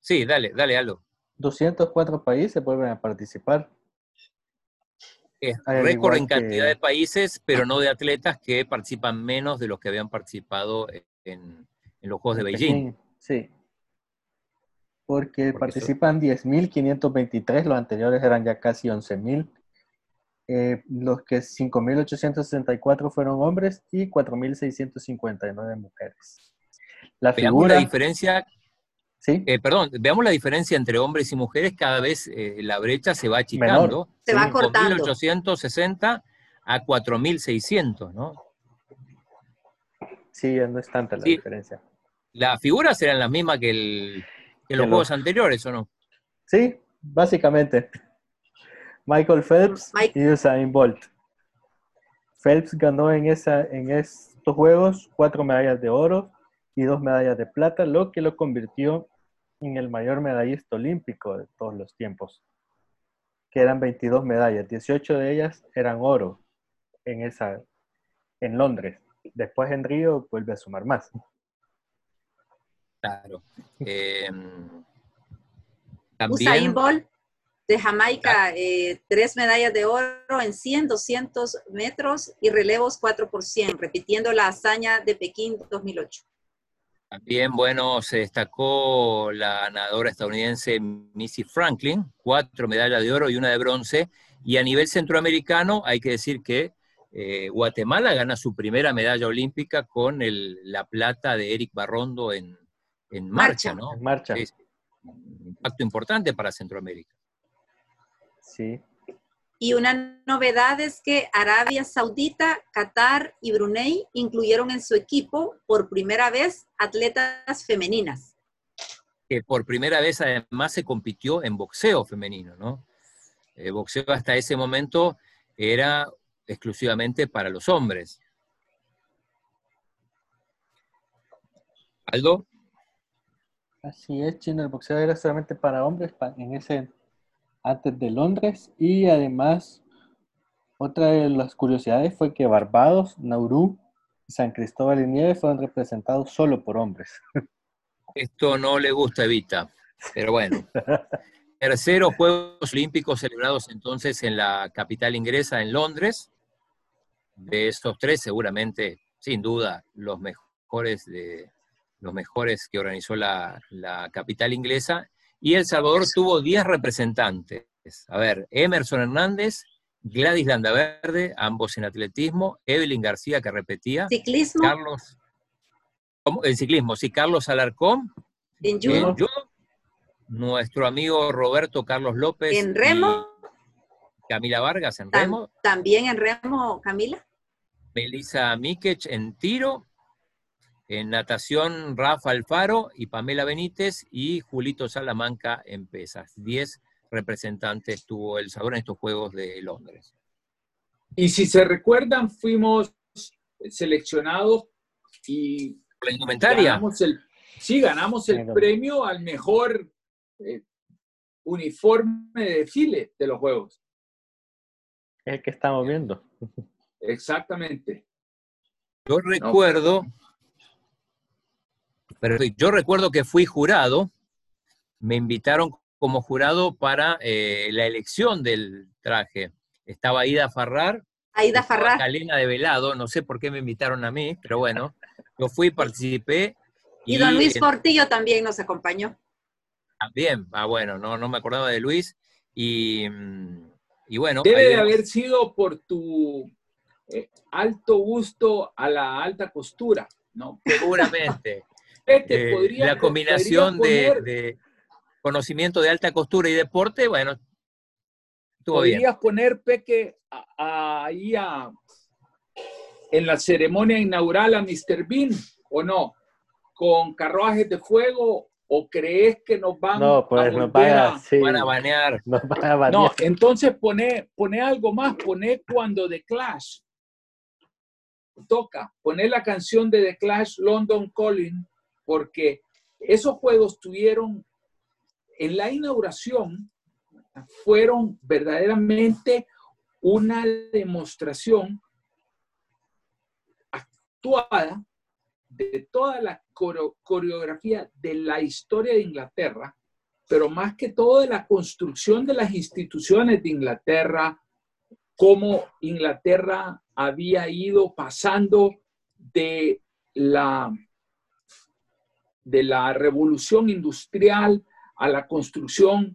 Sí, dale, dale, algo. 204 países vuelven a participar. Es récord en cantidad de países, pero no de atletas que participan menos de los que habían participado en, los Juegos de Beijing. Sí. Porque, participan 10.523, los anteriores eran ya casi 11.000. Eh, los que 5.864 fueron hombres y 4.659 mujeres. La figura... La diferencia eh, perdón, veamos la diferencia entre hombres y mujeres, cada vez eh, la brecha se va achicando. Se va cortando. 1860 a 4600, ¿no? Sí, no es tanta la diferencia. ¿Las figuras eran las mismas que, los juegos anteriores, o no? Sí, básicamente. Michael Phelps y Usain Bolt. Phelps ganó en, esa, en estos juegos cuatro medallas de oro y dos medallas de plata, lo que lo convirtió en el mayor medallista olímpico de todos los tiempos, que eran 22 medallas, 18 de ellas eran oro en, esa, en Londres. Después en Río vuelve a sumar más. Claro. Em, Usain Bolt de Jamaica, eh, tres medallas de oro en 100, 200 metros y relevos 4 por 100, repitiendo la hazaña de Pekín 2008. También, bueno, se destacó la nadadora estadounidense Missy Franklin, cuatro medallas de oro y una de bronce. Y a nivel centroamericano, hay que decir que eh, Guatemala gana su primera medalla olímpica con la plata de Eric Barrondo en, marcha, ¿no? En marcha. Es un impacto importante para Centroamérica. Sí, y una novedad es que Arabia Saudita, Qatar y Brunei incluyeron en su equipo por primera vez atletas femeninas. Que por primera vez además se compitió en boxeo femenino, ¿no? El boxeo hasta ese momento era exclusivamente para los hombres. Aldo. Así es, Chino, el boxeo era solamente para hombres en ese antes de Londres y además otra de las curiosidades fue que Barbados, Nauru y San Cristóbal y Nieves fueron representados solo por hombres. Esto no le gusta a Evita, pero bueno. Terceros Juegos Olímpicos celebrados entonces en la capital inglesa, en Londres. De estos tres, seguramente, sin duda, los mejores, de, los mejores que organizó la, la capital inglesa. Y El Salvador tuvo 10 representantes. A ver, Emerson Hernández, Gladys Landaverde, ambos en atletismo, Evelyn García, que repetía. Ciclismo. Carlos. ¿cómo? En ciclismo, sí, Carlos Alarcón. En judo. Nuestro amigo Roberto Carlos López. En remo. Camila Vargas en Tam- remo. También en remo, Camila. Melissa Miquech en tiro. En natación, Rafa Alfaro y Pamela Benítez. Y Julito Salamanca en pesas. Diez representantes tuvo El Salvador en estos Juegos de Londres. Y si se recuerdan, fuimos seleccionados y Por la indumentaria. ganamos el, sí, ganamos el premio al mejor eh, uniforme de desfile de los Juegos. Es el que estamos viendo. Exactamente. Yo recuerdo, pero yo recuerdo que fui jurado, me invitaron como jurado para eh, la elección del traje. Estaba Ida Farrar, Aida Farrar. Calena de Velado, no sé por qué me invitaron a mí, pero bueno, yo fui, participé. Y don Luis Portillo también nos acompañó. También, ah, bueno, no, no me acordaba de Luis. Y, mm, y bueno, Debe de haber sido por tu eh, alto gusto a la alta costura, ¿no? seguramente. Este, Eh, podría- la combinación de, podría poner- de conocimiento de alta costura y deporte, bueno, estuvo bien. podrías poner, Peque, a- a- ahí a- en la ceremonia inaugural a Mr. Bean, ¿o no? ¿Con carruajes de fuego? ¿O crees que nos van No, a pues nos volver van a- a, sí, Van a banear. nos van a No, banear. entonces pone, pone algo más, pone cuando The Clash toca, pone la canción de The Clash London Calling, porque esos juegos tuvieron, en la inauguración, fueron verdaderamente una demostración actuada de toda la coreo- coreografía de la historia de Inglaterra, pero más que todo de la construcción de las instituciones de Inglaterra, cómo Inglaterra había ido pasando de la, de la revolución industrial a la construcción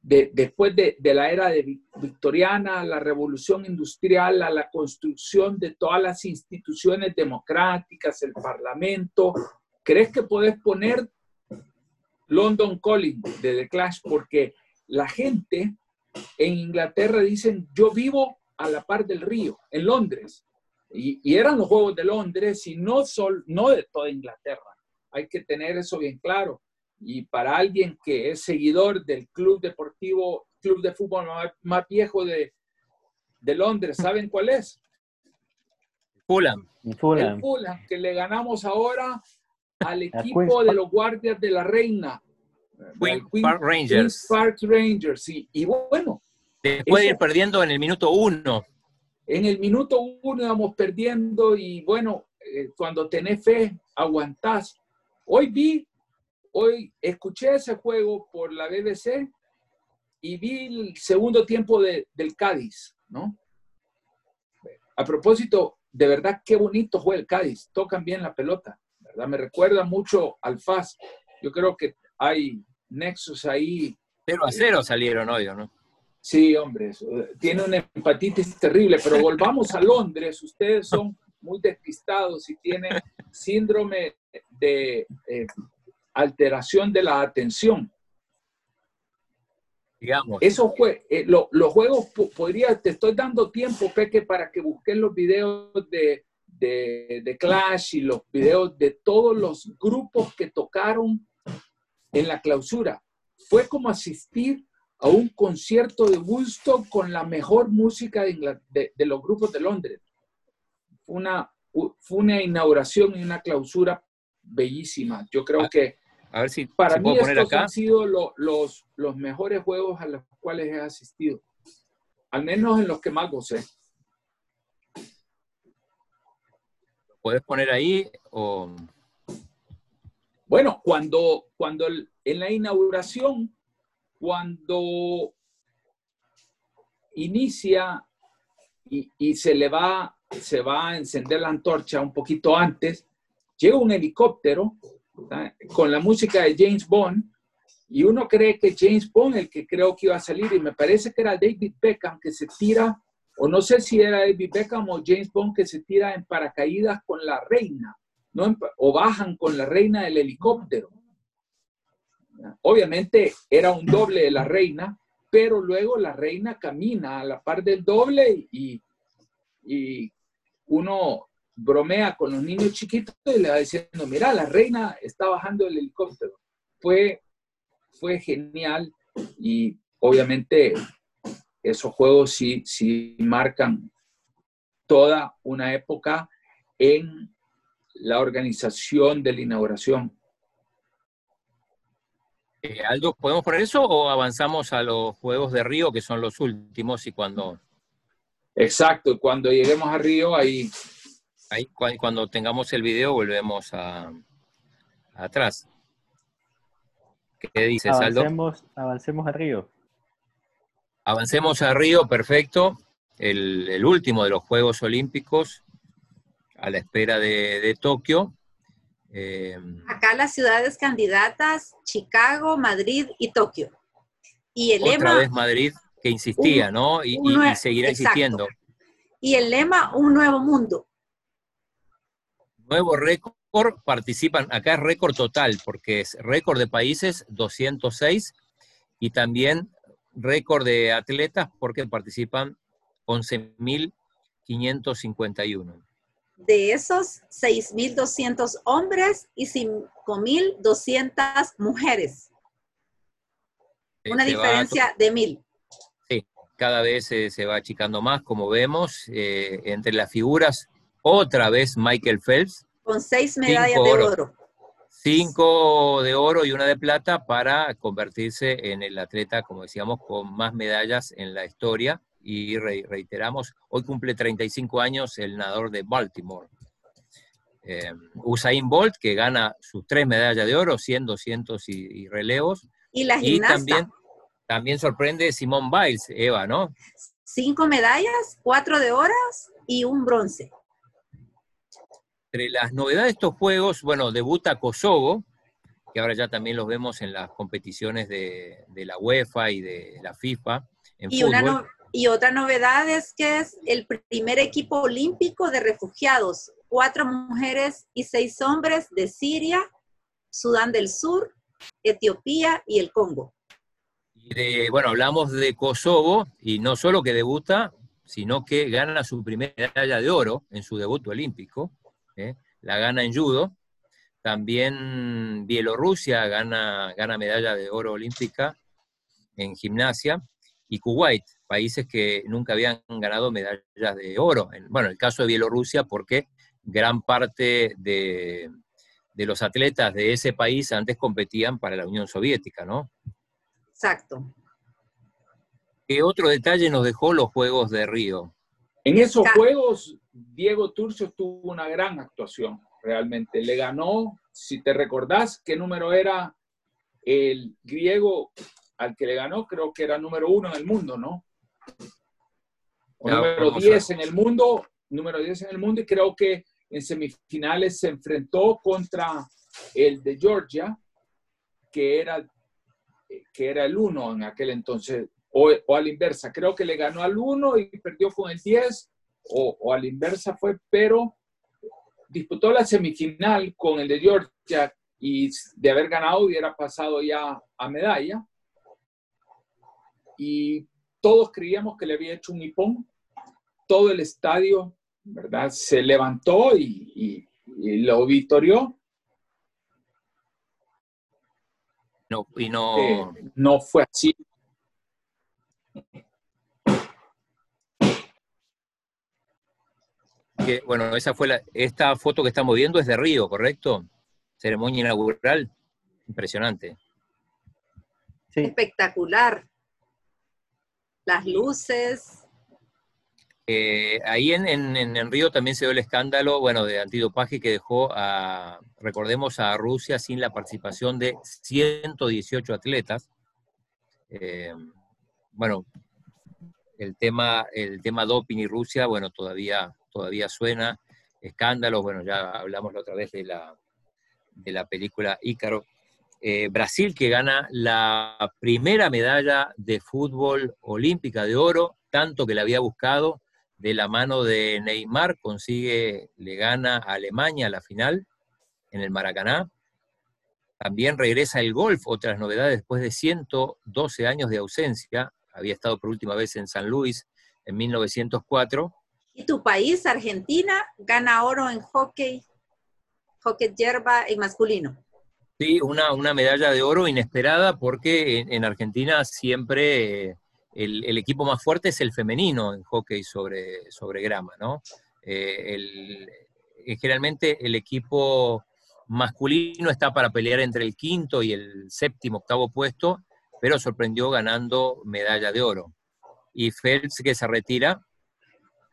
de, después de, de la era victoriana, la revolución industrial, a la construcción de todas las instituciones democráticas, el parlamento. ¿Crees que podés poner London Calling de The Clash? Porque la gente en Inglaterra dicen, yo vivo a la par del río, en Londres. Y, y eran los Juegos de Londres y no, no de toda Inglaterra. Hay que tener eso bien claro. Y para alguien que es seguidor del club deportivo, club de fútbol más, más viejo de, de Londres, ¿saben cuál es? Fulham. Y El Fulham. Fulham, que le ganamos ahora al equipo de los guardias de la reina. Queen Queen- Park Rangers. Queen's Park Rangers. Y, y bueno, Después de ir perdiendo en el minuto uno. en el minuto uno íbamos perdiendo y bueno, eh, cuando tenés fe, aguantás. Hoy vi, hoy escuché ese juego por la BBC y vi el segundo tiempo de- del Cádiz, ¿no? A propósito, de verdad, qué bonito juega el Cádiz. Tocan bien la pelota, ¿verdad? Me recuerda mucho al FAS. Yo creo que hay nexos ahí 0 a 0 salieron hoy, ¿o ¿no? Sí, hombre, eh, tiene una empatitis terrible, pero volvamos a Londres. Ustedes son muy despistados y tienen síndrome de eh, alteración de la atención. Digamos. Eso fue, eh, lo- los juegos po- podría, te estoy dando tiempo, Peque, para que busques los videos de, de, de Clash y los videos de todos los grupos que tocaron en la clausura. Fue como asistir a un concierto de gusto con la mejor música de, los grupos de Londres. Una, fue una inauguración y una clausura bellísima. Yo creo ah, que a ver si para mí estos han sido los, los mejores juegos a los cuales he asistido, al menos en los que más gocé. ¿Puedes poner ahí o...? Bueno, cuando, cuando en la inauguración, cuando inicia y, se le va, se va a encender la antorcha un poquito antes, llega un helicóptero con la música de James Bond y uno cree que James Bond el que creo que iba a salir y me parece que era David Beckham que se tira o no sé si era David Beckham o James Bond que se tira en paracaídas con la reina, ¿no? o bajan con la reina del helicóptero. Obviamente era un doble de la reina, pero luego la reina camina a la par del doble y, y uno bromea con los niños chiquitos y le va diciendo, mira, la reina está bajando el helicóptero. Fue, fue genial y obviamente esos juegos sí, sí marcan toda una época en la organización de la inauguración. Eh, Aldo, ¿podemos poner eso o avanzamos a los Juegos de Río, que son los últimos y cuando... Exacto, cuando lleguemos a Río, ahí... Ahí, cuando tengamos el video, volvemos a, atrás. ¿Qué dices, Aldo? Avancemos a Río. Avancemos a Río, perfecto. El, último de los Juegos Olímpicos a la espera de, Tokio. Eh, Acá las ciudades candidatas, Chicago, Madrid y Tokio. Y el otra vez Madrid, que insistía, ¿no? Y, seguirá insistiendo. Y el lema, un nuevo mundo. Nuevo récord, participan, acá es récord total, porque es récord de países 206 y también récord de atletas porque participan 11.551. De esos, 6.200 hombres y 5.200 mujeres. Una diferencia de mil. Sí, cada vez se va achicando más, como vemos. Eh, entre las figuras, otra vez Michael Phelps. Con seis medallas de oro cinco de oro y una de plata para convertirse en el atleta, como decíamos, con más medallas en la historia. Y reiteramos, hoy cumple 35 años el nadador de Baltimore. Eh, Usain Bolt, que gana sus tres medallas de oro, 100, 200 y, relevos. Y la gimnasta. también, también sorprende Simone Biles, Eva, ¿no? Cinco medallas, cuatro de oro y un bronce. Entre las novedades de estos juegos, bueno, debuta Kosovo, que ahora ya también los vemos en las competiciones de, la UEFA y de la FIFA. y, y otra novedad es que es el primer equipo olímpico de refugiados, cuatro mujeres y seis hombres de Siria, Sudán del Sur, Etiopía y el Congo. Y bueno, hablamos de Kosovo y no solo que debuta, sino que gana su primera medalla de oro en su debut olímpico. ¿Eh? la gana en judo. También Bielorrusia gana, gana medalla de oro olímpica en gimnasia. Y Kuwait, países que nunca habían ganado medallas de oro. bueno, el caso de Bielorrusia porque gran parte de, de los atletas de ese país antes competían para la Unión Soviética, ¿no? Exacto. ¿Qué otro detalle nos dejó los Juegos de Río? En esos Juegos Diego Turcio tuvo una gran actuación, realmente. Le ganó, si te recordás, qué número era el griego al que le ganó, creo que era número uno en el mundo, ¿no? número 10 en el mundo, número 10 en el mundo, y creo que en semifinales se enfrentó contra el de Georgia, que era, que era el uno en aquel entonces, o, o a la inversa. Creo que le ganó al uno y perdió con el 10 o, a la inversa fue, pero disputó la semifinal con el de Georgia y de haber ganado hubiera pasado ya a medalla. Y todos creíamos que le había hecho un hipón. Todo el estadio, ¿verdad? Se levantó y, lo victorió. No, y no... no fue así. Bueno, esa fue la, esta foto que estamos viendo es de Río, ¿correcto? Ceremonia inaugural, impresionante. Espectacular. Las luces. Eh, ahí en, Río también se dio el escándalo, bueno, de antidopaje que dejó a, recordemos, a Rusia sin la participación de 118 atletas. Eh, bueno, el tema, el tema doping y Rusia, bueno, todavía todavía suena, escándalos, bueno, ya hablamos la otra vez de la, de la película Ícaro. Eh, Brasil que gana la primera medalla de fútbol olímpica de oro, tanto que la había buscado, de la mano de Neymar, consigue, le gana a Alemania la final en el Maracaná. También regresa el golf, otras novedades después de 112 años de ausencia. Había estado por última vez en San Luis en 1904 y tu país, Argentina, gana oro en hockey, hockey hierba en masculino. Sí, una, una medalla de oro inesperada porque en, Argentina siempre eh, el, equipo más fuerte es el femenino en hockey sobre, sobre grama, ¿no? Eh, eh, generalmente el equipo masculino está para pelear entre el quinto y el séptimo, octavo puesto, pero sorprendió ganando medalla de oro. Y Phelps, que se retira,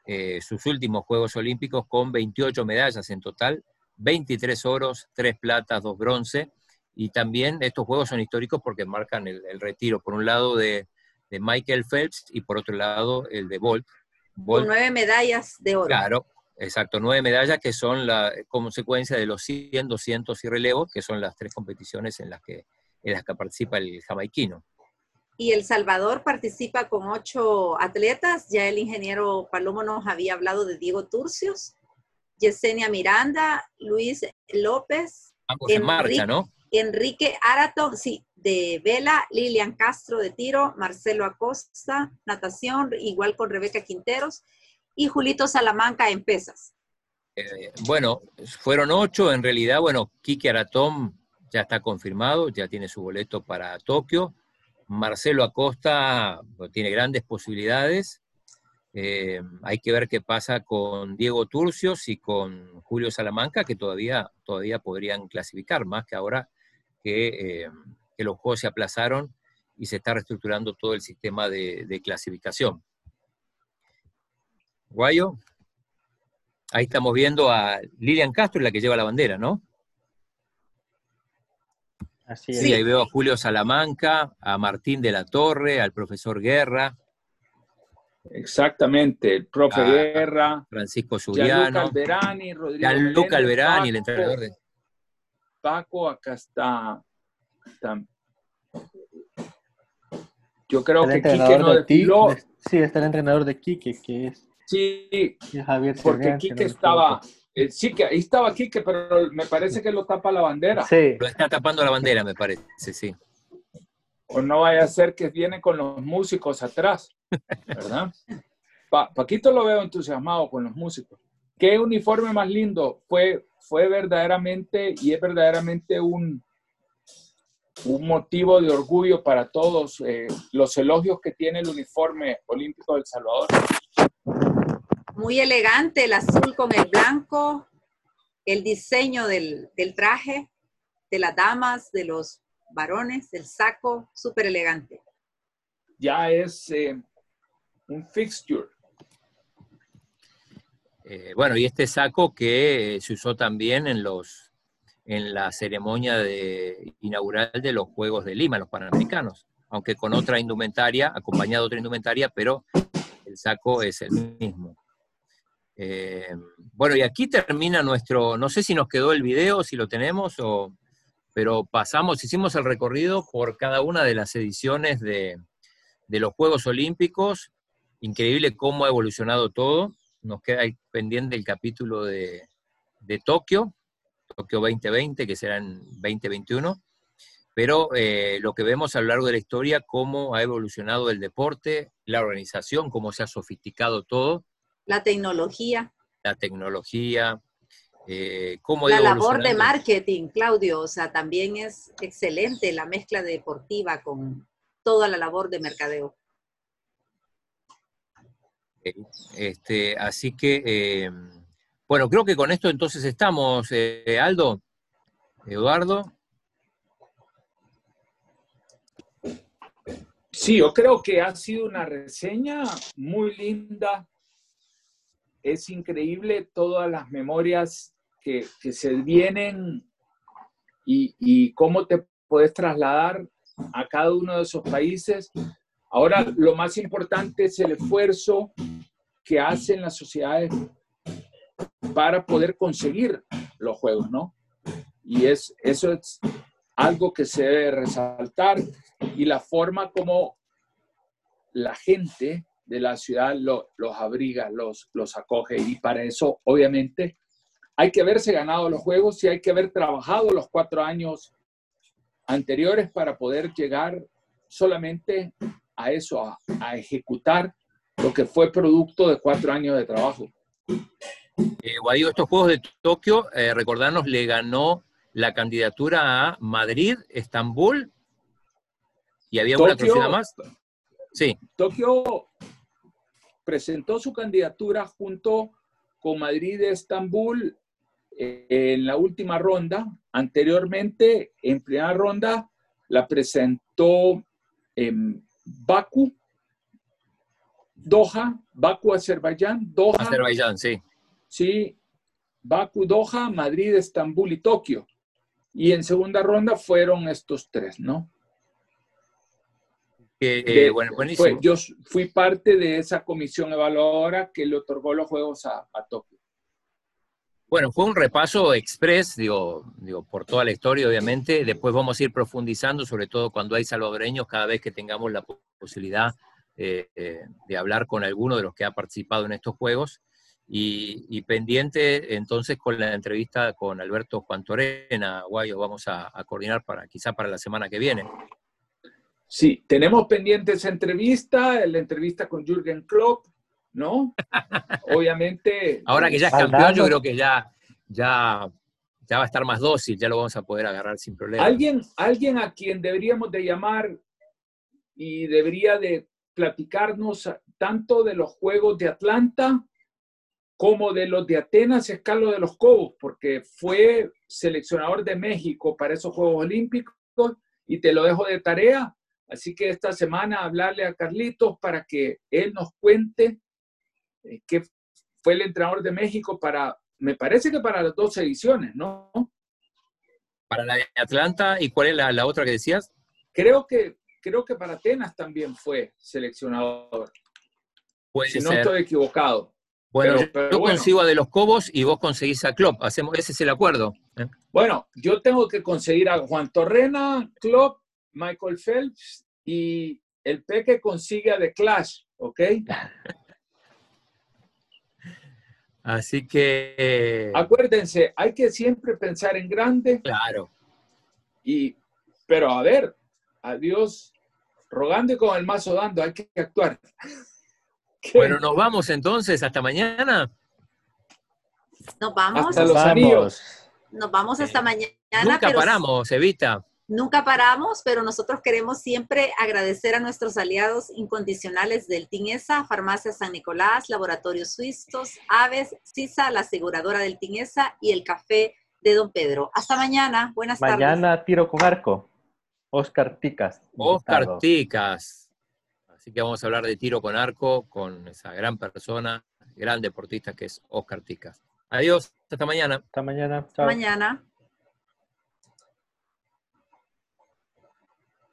eh, sus últimos Juegos Olímpicos con 28 medallas en total, 23 oros, 3 platas, 2 bronce, y también estos Juegos son históricos porque marcan el, retiro, por un lado de, Michael Phelps y por otro lado el de Bolt. con nueve medallas de oro. Claro, exacto, nueve medallas que son la consecuencia de los 100, 200 y relevos, que son las tres competiciones en las que, en las que participa el jamaiquino y El Salvador participa con ocho atletas. Ya el ingeniero Palomo nos había hablado de Diego Turcios, Yesenia Miranda, Luis López. Enrique, en marcha, ¿no? Enrique Arato, sí, de vela, Lilian Castro de tiro, Marcelo Acosta, natación, igual con Rebeca Quinteros, y Julito Salamanca en pesas. Eh, bueno, fueron ocho, en realidad, bueno, Kiki Aratón ya está confirmado, ya tiene su boleto para Tokio. Marcelo Acosta pues, tiene grandes posibilidades. Eh, hay que ver qué pasa con Diego Turcios y con Julio Salamanca, que todavía, todavía podrían clasificar, más que ahora que, eh, los juegos se aplazaron y se está reestructurando todo el sistema de, de clasificación. Guayo, ahí estamos viendo a Lilian Castro, la que lleva la bandera, ¿no? Sí, ahí veo a Julio Salamanca, a Martín de la Torre, al profesor Guerra. Exactamente, el profe Guerra. Francisco Zuliano. Alberani, Rodrigo. Luca Alberani, el entrenador de. Paco, acá está, Yo creo que Quique no desfiló. Sí, está el entrenador de Quique, que es. Sí, Javier porque Quique estaba. Eh, sí, que ahí estaba Quique, pero me parece que lo tapa la bandera. Sí. Lo está tapando la bandera, me parece, sí. O no vaya a ser que viene con los músicos atrás, ¿verdad? Paquito lo veo entusiasmado con los músicos. ¿Qué uniforme más lindo? Fue, fue verdaderamente y es verdaderamente un, un motivo de orgullo para todos eh, los elogios que tiene el uniforme olímpico del Salvador muy elegante, el azul con el blanco, el diseño del, traje, de las damas, de los varones, el saco, súper elegante. Ya es eh, un fixture. Eh, bueno, y este saco que se usó también en los en la ceremonia de, inaugural de los Juegos de Lima, los Panamericanos, aunque con otra indumentaria, acompañado de otra indumentaria, pero el saco es el mismo. Eh, bueno, y aquí termina nuestro, no sé si nos quedó el video, si lo tenemos, o, pero pasamos, hicimos el recorrido por cada una de las ediciones de, los Juegos Olímpicos. Increíble cómo ha evolucionado todo. Nos queda pendiente el capítulo de, Tokio, Tokio 2020, que será en 2021. Pero eh, lo que vemos a lo largo de la historia, cómo ha evolucionado el deporte, la organización, cómo se ha sofisticado todo la tecnología. La tecnología. Eh, la labor de marketing, Claudio, o sea, también es excelente la mezcla deportiva con toda la labor de mercadeo. Este, así que, eh, bueno, creo que con esto entonces estamos, eh, Aldo, Eduardo. Sí, yo creo que ha sido una reseña muy linda. Es increíble todas las memorias que, se vienen y, y cómo te puedes trasladar a cada uno de esos países. Ahora, lo más importante es el esfuerzo que hacen las sociedades para poder conseguir los juegos, ¿no? Y es, eso es algo que se debe resaltar y la forma como la gente de la ciudad los abriga, los, los acoge. Y para eso, obviamente, hay que haberse ganado los juegos y hay que haber trabajado los cuatro años anteriores para poder llegar solamente a eso, a, ejecutar lo que fue producto de cuatro años de trabajo. Eh, estos Juegos de Tokio, eh, recordarnos, le ganó la candidatura a Madrid, Estambul, y había una otra más. Sí. Tokio presentó su candidatura junto con Madrid y Estambul en la última ronda. Anteriormente, en primera ronda, la presentó en Baku, Doha, Baku, Azerbaiyán, Doha. Azerbaiyán, sí. Sí, Baku, Doha, Madrid, Estambul y Tokio. Y en segunda ronda fueron estos tres, ¿no? Eh, bueno, buenísimo. yo fui parte de esa comisión evaluadora que le otorgó los juegos a Tokio. Bueno, fue un repaso express, digo, digo, por toda la historia, obviamente. Después vamos a ir profundizando, sobre todo cuando hay salvadoreños, cada vez que tengamos la posibilidad eh, eh, de hablar con alguno de los que ha participado en estos juegos. Y, pendiente entonces con la entrevista con Alberto Juan Torena, Guayo, vamos a, coordinar para quizá para la semana que viene. Sí, tenemos pendiente esa entrevista, la entrevista con Jürgen Klopp, ¿no? Obviamente. Ahora que ya es campeón, yo creo que ya, ya, ya va a estar más dócil, ya lo vamos a poder agarrar sin problema. Alguien, alguien a quien deberíamos de llamar y debería de platicarnos tanto de los Juegos de Atlanta como de los de Atenas es Carlos de los Cobos, porque fue seleccionador de México para esos Juegos Olímpicos y te lo dejo de tarea. Así que esta semana hablarle a Carlitos para que él nos cuente eh, que fue el entrenador de México para, me parece que para las dos ediciones, ¿no? Para la de Atlanta, ¿y cuál es la, otra que decías? Creo que, creo que para Atenas también fue seleccionador. Puede si no estoy equivocado. Bueno, yo consigo a De los Cobos y vos conseguís a Klopp. Hacemos, ese es el acuerdo. ¿eh? Bueno, yo tengo que conseguir a Juan Torrena, Klopp, Michael Phelps y el Peque consigue a The Clash, ¿ok? Así que... Acuérdense, hay que siempre pensar en grande. Claro. Y, pero a ver, adiós, rogando y con el mazo dando, hay que actuar. Bueno, nos vamos entonces, hasta mañana. Nos vamos. Hasta los amigos. Nos vamos hasta mañana. Nunca paramos, Evita. Nunca paramos, pero nosotros queremos siempre agradecer a nuestros aliados incondicionales del TINESA, Farmacia San Nicolás, Laboratorios Suizos, Aves, CISA, la aseguradora del TINESA y el Café de Don Pedro. Hasta mañana. Buenas tardes. Mañana tiro con arco. Oscar Ticas. Oscar Ticas. Así que vamos a hablar de tiro con arco con esa gran persona, gran deportista que es Oscar Ticas. Adiós, hasta mañana. Hasta mañana. Hasta mañana.